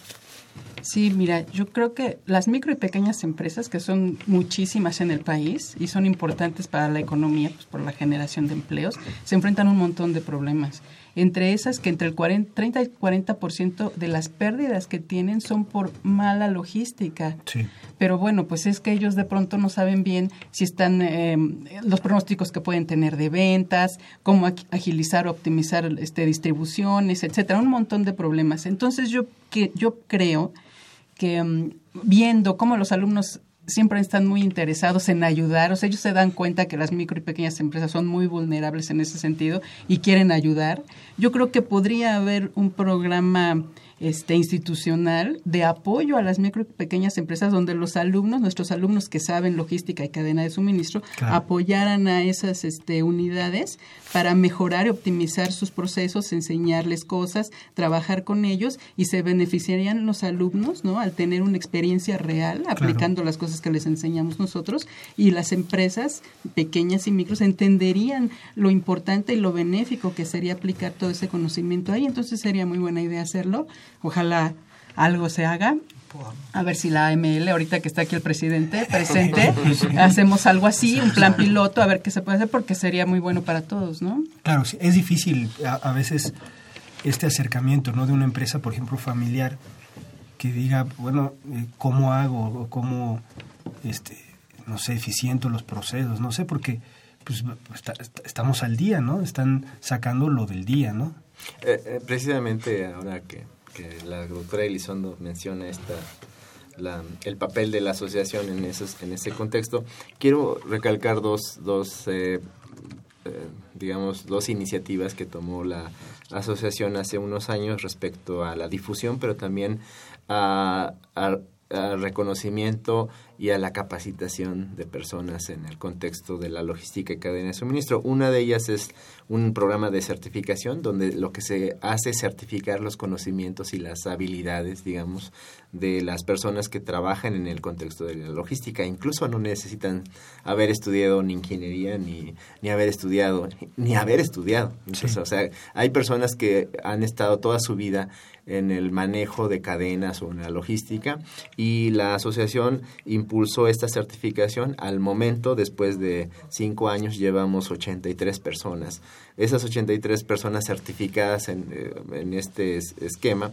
Sí, mira, yo creo que las micro y pequeñas empresas, que son muchísimas en el país y son importantes para la economía, pues por la generación de empleos, se enfrentan a un montón de problemas. Entre esas que entre el 40, 30 y 40% de las pérdidas que tienen son por mala logística. Sí. Pero bueno, pues es que ellos de pronto no saben bien si están eh, los pronósticos que pueden tener de ventas, cómo agilizar o optimizar este, distribuciones, etcétera, un montón de problemas. Entonces yo que yo creo que mm, viendo cómo los alumnos siempre están muy interesados en ayudar, o sea, ellos se dan cuenta que las micro y pequeñas empresas son muy vulnerables en ese sentido y quieren ayudar. Yo creo que podría haber un programa este, institucional de apoyo a las micro y pequeñas empresas donde los alumnos, nuestros alumnos que saben logística y cadena de suministro, apoyaran a esas este, unidades para mejorar y optimizar sus procesos, enseñarles cosas, trabajar con ellos y se beneficiarían los alumnos ¿no? al tener una experiencia real aplicando las cosas que les enseñamos nosotros y las empresas pequeñas y micros entenderían lo importante y lo benéfico que sería aplicar todo ese conocimiento ahí. Entonces sería muy buena idea hacerlo. Ojalá algo se haga. A ver si la AML, ahorita que está aquí el presidente presente, hacemos algo así, un plan piloto, a ver qué se puede hacer, porque sería muy bueno para todos, ¿no? Claro, es difícil a, veces este acercamiento, ¿no? De una empresa, por ejemplo, familiar, que diga, bueno, eh, ¿cómo hago? O ¿Cómo, este, no sé, eficiento los procesos? No sé, porque pues, estamos al día, ¿no? Están sacando lo del día, ¿no? Eh, eh, precisamente ahora que que la doctora Elizondo menciona esta, el papel de la asociación en, esos, en ese contexto, quiero recalcar dos, dos eh, eh, digamos, dos iniciativas que tomó la asociación hace unos años respecto a la difusión, pero también a, al reconocimiento y a la capacitación de personas en el contexto de la logística y cadena de suministro. Una de ellas es un programa de certificación donde lo que se hace es certificar los conocimientos y las habilidades, digamos, de las personas que trabajan en el contexto de la logística. Incluso no necesitan haber estudiado ni ingeniería ni, ni haber estudiado, ni haber estudiado. o sea, hay personas que han estado toda su vida en el manejo de cadenas o en la logística y la asociación impulsó esta certificación. Al momento, después de cinco años, llevamos 83 personas. Esas 83 personas certificadas en, eh, en este esquema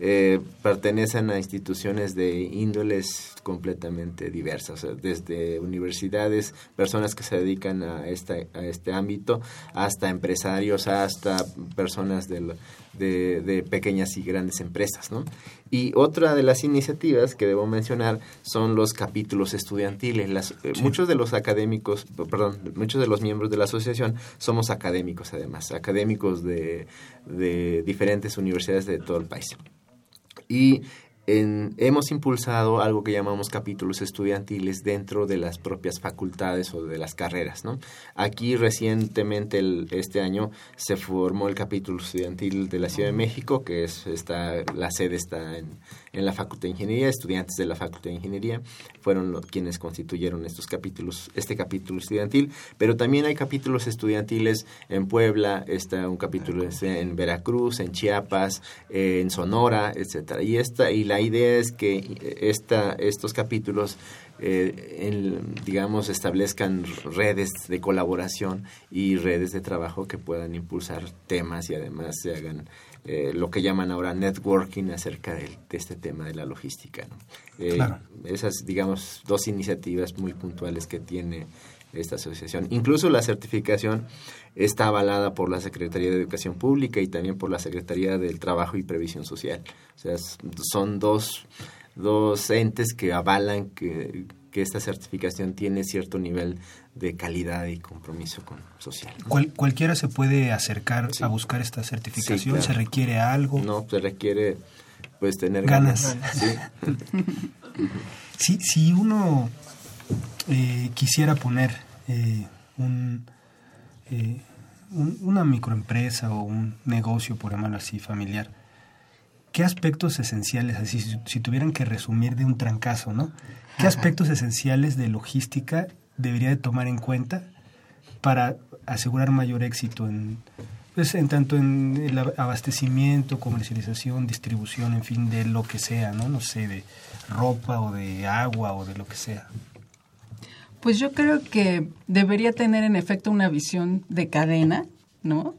eh, pertenecen a instituciones de índoles completamente diversas, desde universidades, personas que se dedican a, esta, a este ámbito, hasta empresarios, hasta personas de, de, pequeñas y grandes empresas. ¿no? Y otra de las iniciativas que debo mencionar son los capítulos estudiantiles. Las, eh, Muchos de los académicos, perdón, muchos de los miembros de la asociación somos académicos además, académicos de, de diferentes universidades de todo el país. Y hemos impulsado algo que llamamos capítulos estudiantiles dentro de las propias facultades o de las carreras. ¿no? Aquí recientemente, este año, se formó el capítulo estudiantil de la Ciudad de México, que es está, la sede está en, en la Facultad de Ingeniería, estudiantes de la Facultad de Ingeniería fueron los, quienes constituyeron estos capítulos, este capítulo estudiantil, pero también hay capítulos estudiantiles en Puebla, está un capítulo en Veracruz, en Chiapas, eh, en Sonora, etcétera. Y esta y la idea es que esta, estos capítulos eh, digamos, establezcan redes de colaboración y redes de trabajo que puedan impulsar temas y además se hagan eh, lo que llaman ahora networking acerca de, este tema de la logística. Eh, esas, digamos, dos iniciativas muy puntuales que tiene esta asociación. Incluso la certificación está avalada por la Secretaría de Educación Pública y también por la Secretaría del Trabajo y Previsión Social. O sea, son dos, dos entes que avalan que, que esta certificación tiene cierto nivel de calidad y compromiso con social. ¿Cualquiera se puede acercar a buscar esta certificación? ¿Se requiere algo? No, se requiere pues tener ganas. si, si uno eh, quisiera poner eh, eh, un, una microempresa o un negocio, por llamarlo así, familiar, ¿qué aspectos esenciales, así si, si tuvieran que resumir de un trancazo, ¿no? ¿Qué aspectos esenciales de logística debería de tomar en cuenta para asegurar mayor éxito en, pues, en tanto en el abastecimiento, comercialización, distribución, en fin, de lo que sea, ¿no? No sé, de ropa o de agua o de lo que sea. Pues yo creo que debería tener en efecto una visión de cadena, ¿no?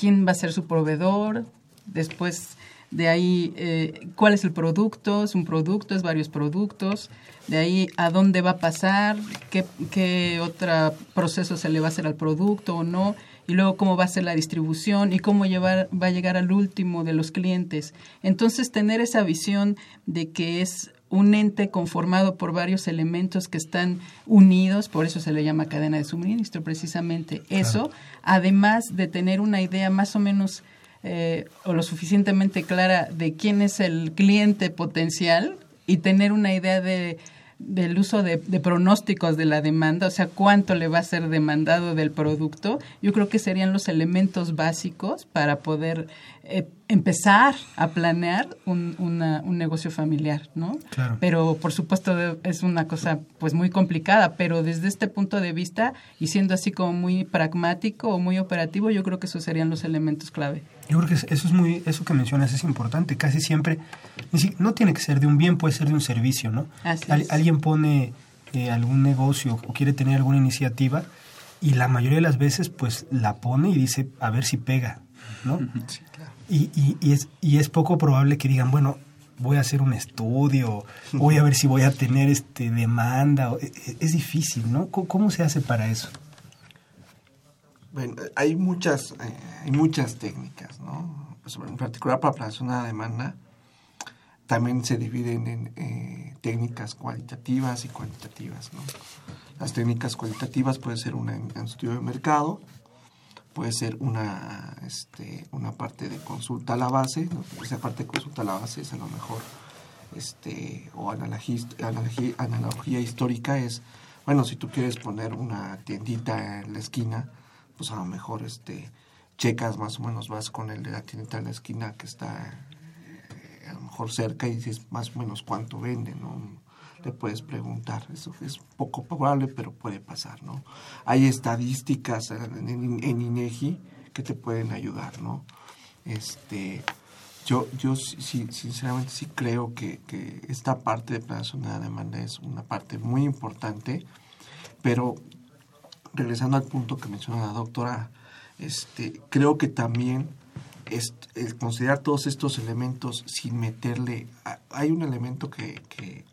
quién va a ser su proveedor, después de ahí eh, cuál es el producto, es un producto, es varios productos, de ahí a dónde va a pasar, qué, qué otro proceso se le va a hacer al producto o no, y luego cómo va a ser la distribución y cómo llevar, va a llegar al último de los clientes. Entonces, tener esa visión de que es un ente conformado por varios elementos que están unidos, por eso se le llama cadena de suministro, precisamente eso, además de tener una idea más o menos eh, o lo suficientemente clara de quién es el cliente potencial y tener una idea de del uso de, pronósticos de la demanda, o sea, cuánto le va a ser demandado del producto, yo creo que serían los elementos básicos para poder eh, empezar a planear un, un negocio familiar, ¿no? Claro. Pero, por supuesto, es una cosa pues muy complicada, pero desde este punto de vista y siendo así como muy pragmático o muy operativo, yo creo que esos serían los elementos clave. Yo creo que eso es muy, eso que mencionas es importante. Casi siempre, no tiene que ser de un bien, puede ser de un servicio, ¿no? alguien pone eh, algún negocio o quiere tener alguna iniciativa y la mayoría de las veces, pues la pone y dice a ver si pega, ¿no? Y, y, y, es, y es poco probable que digan, bueno, voy a hacer un estudio, voy a ver si voy a tener este demanda. E, e, es, difícil, ¿no? ¿Cómo se hace para eso? Bueno, hay muchas, eh, hay muchas técnicas, ¿no? En particular para planear una demanda, también se dividen en eh, técnicas cualitativas y cuantitativas, ¿no? Las técnicas cualitativas puede ser un estudio de mercado, puede ser una, este, una parte de consulta a la base, esa parte de consulta a la base es a lo mejor, este, o analogía, analogía, analogía histórica es, bueno, si tú quieres poner una tiendita en la esquina, pues a lo mejor este checas más o menos, vas con el de la tienda en la esquina que está eh, a lo mejor cerca y dices más o menos cuánto vende, ¿no? Le puedes preguntar, eso es poco probable, pero puede pasar, ¿no? Hay estadísticas en, en, INEGI que te pueden ayudar, ¿no? Este, yo, yo sí, sinceramente sí creo que, que esta parte de planeación de demanda es una parte muy importante, pero regresando al punto que menciona la doctora, este, creo que también el considerar todos estos elementos sin meterle... Hay un elemento que, que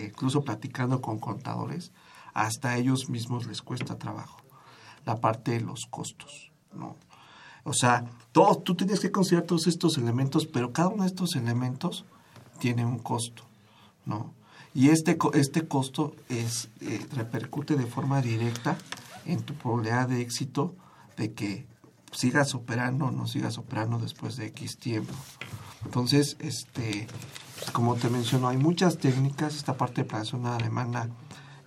incluso platicando con contadores, hasta a ellos mismos les cuesta trabajo. La parte de los costos, ¿no? O sea, todo, tú tienes que considerar todos estos elementos, pero cada uno de estos elementos tiene un costo, ¿no? Y este, este costo es, eh, repercute de forma directa en tu probabilidad de éxito de que sigas operando o no sigas operando después de X tiempo. Entonces, este, como te menciono, hay muchas técnicas, esta parte de planeación demanda,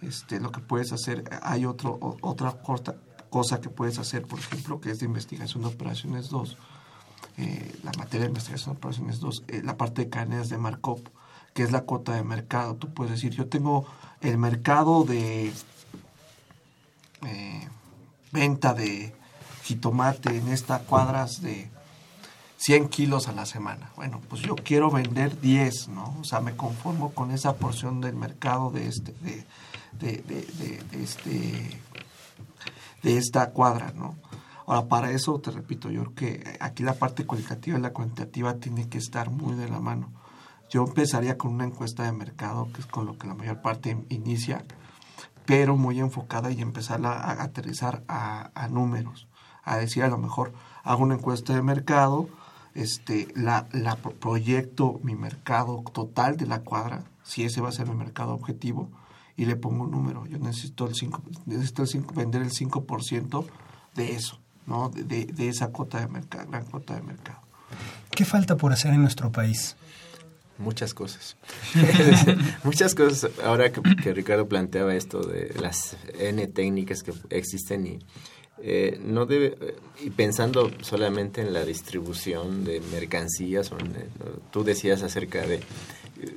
este, lo que puedes hacer, hay otro, otra corta cosa que puedes hacer, por ejemplo, que es de investigación de operaciones 2, eh, la materia de investigación de operaciones 2, eh, la parte de cadenas de Markov, que es la cuota de mercado. Tú puedes decir, yo tengo el mercado de eh, venta de jitomate en estas cuadras de 100 kilos a la semana. Bueno, pues yo quiero vender 10, ¿no? O sea, me conformo con esa porción del mercado de este, de, de, de, de este, de esta cuadra, ¿no? Ahora, para eso, te repito, yo creo que aquí la parte cualitativa y la cuantitativa tiene que estar muy de la mano. Yo empezaría con una encuesta de mercado, que es con lo que la mayor parte inicia, pero muy enfocada y empezar a, aterrizar a, números, a decir a lo mejor hago una encuesta de mercado, este, la, la proyecto mi mercado total de la cuadra, si ese va a ser mi mercado objetivo, y le pongo un número. Yo necesito, el 5, necesito el 5, vender el 5% de eso, ¿no? De, de, esa cuota de mercado, gran cuota de mercado. ¿Qué falta por hacer en nuestro país? Muchas cosas. Muchas cosas. Ahora que, Ricardo planteaba esto de las N técnicas que existen y eh, no debe y pensando solamente en la distribución de mercancías o tú decías acerca de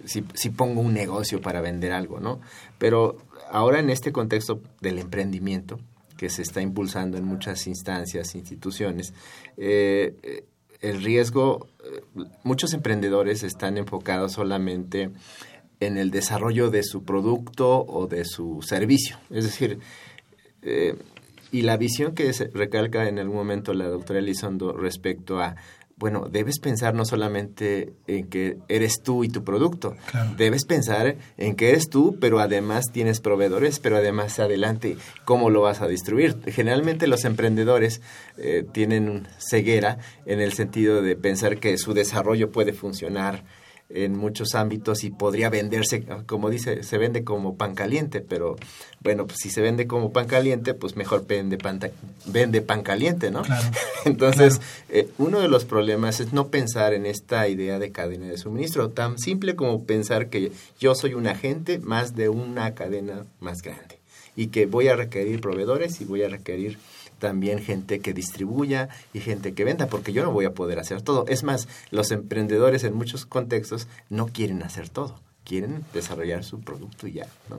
si, si, pongo un negocio para vender algo no pero ahora en este contexto del emprendimiento que se está impulsando en muchas instancias instituciones eh, el riesgo, eh, muchos emprendedores están enfocados solamente en el desarrollo de su producto o de su servicio. Es decir, eh, y la visión que se recalca en algún momento la doctora Elizondo respecto a bueno, debes pensar no solamente en que eres tú y tu producto, debes pensar en que eres tú, pero además tienes proveedores, pero además adelante cómo lo vas a distribuir. Generalmente los emprendedores eh, tienen ceguera en el sentido de pensar que su desarrollo puede funcionar en muchos ámbitos y podría venderse, como dice, se vende como pan caliente, pero bueno, pues si se vende como pan caliente, pues mejor vende pan, vende pan caliente, ¿no? Entonces, eh, uno de los problemas es no pensar en esta idea de cadena de suministro, tan simple como pensar que yo soy un agente más de una cadena más grande y que voy a requerir proveedores y voy a requerir también gente que distribuya y gente que venda, porque yo no voy a poder hacer todo. Es más, los emprendedores en muchos contextos no quieren hacer todo, quieren desarrollar su producto y ya, ¿no?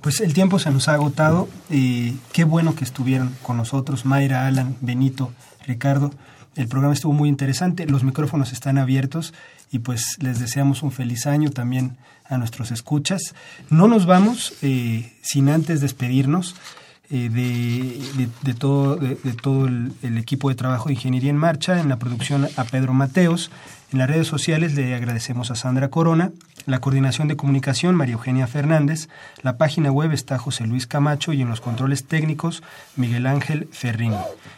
Pues el tiempo se nos ha agotado. qué bueno que estuvieron con nosotros, Mayra, Alan, Benito, Ricardo. El programa estuvo muy interesante, los micrófonos están abiertos y pues les deseamos un feliz año también a nuestros escuchas. No nos vamos eh, sin antes despedirnos eh, de, todo, de, todo el, equipo de trabajo de Ingeniería en Marcha, en la producción a Pedro Mateos. En las redes sociales le agradecemos a Sandra Corona, la coordinación de comunicación María Eugenia Fernández, la página web está José Luis Camacho y en los controles técnicos Miguel Ángel Ferrini.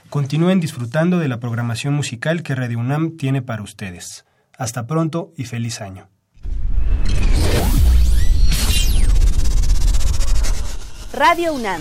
Continúen disfrutando de la programación musical que Radio UNAM tiene para ustedes. Hasta pronto y feliz año. Radio UNAM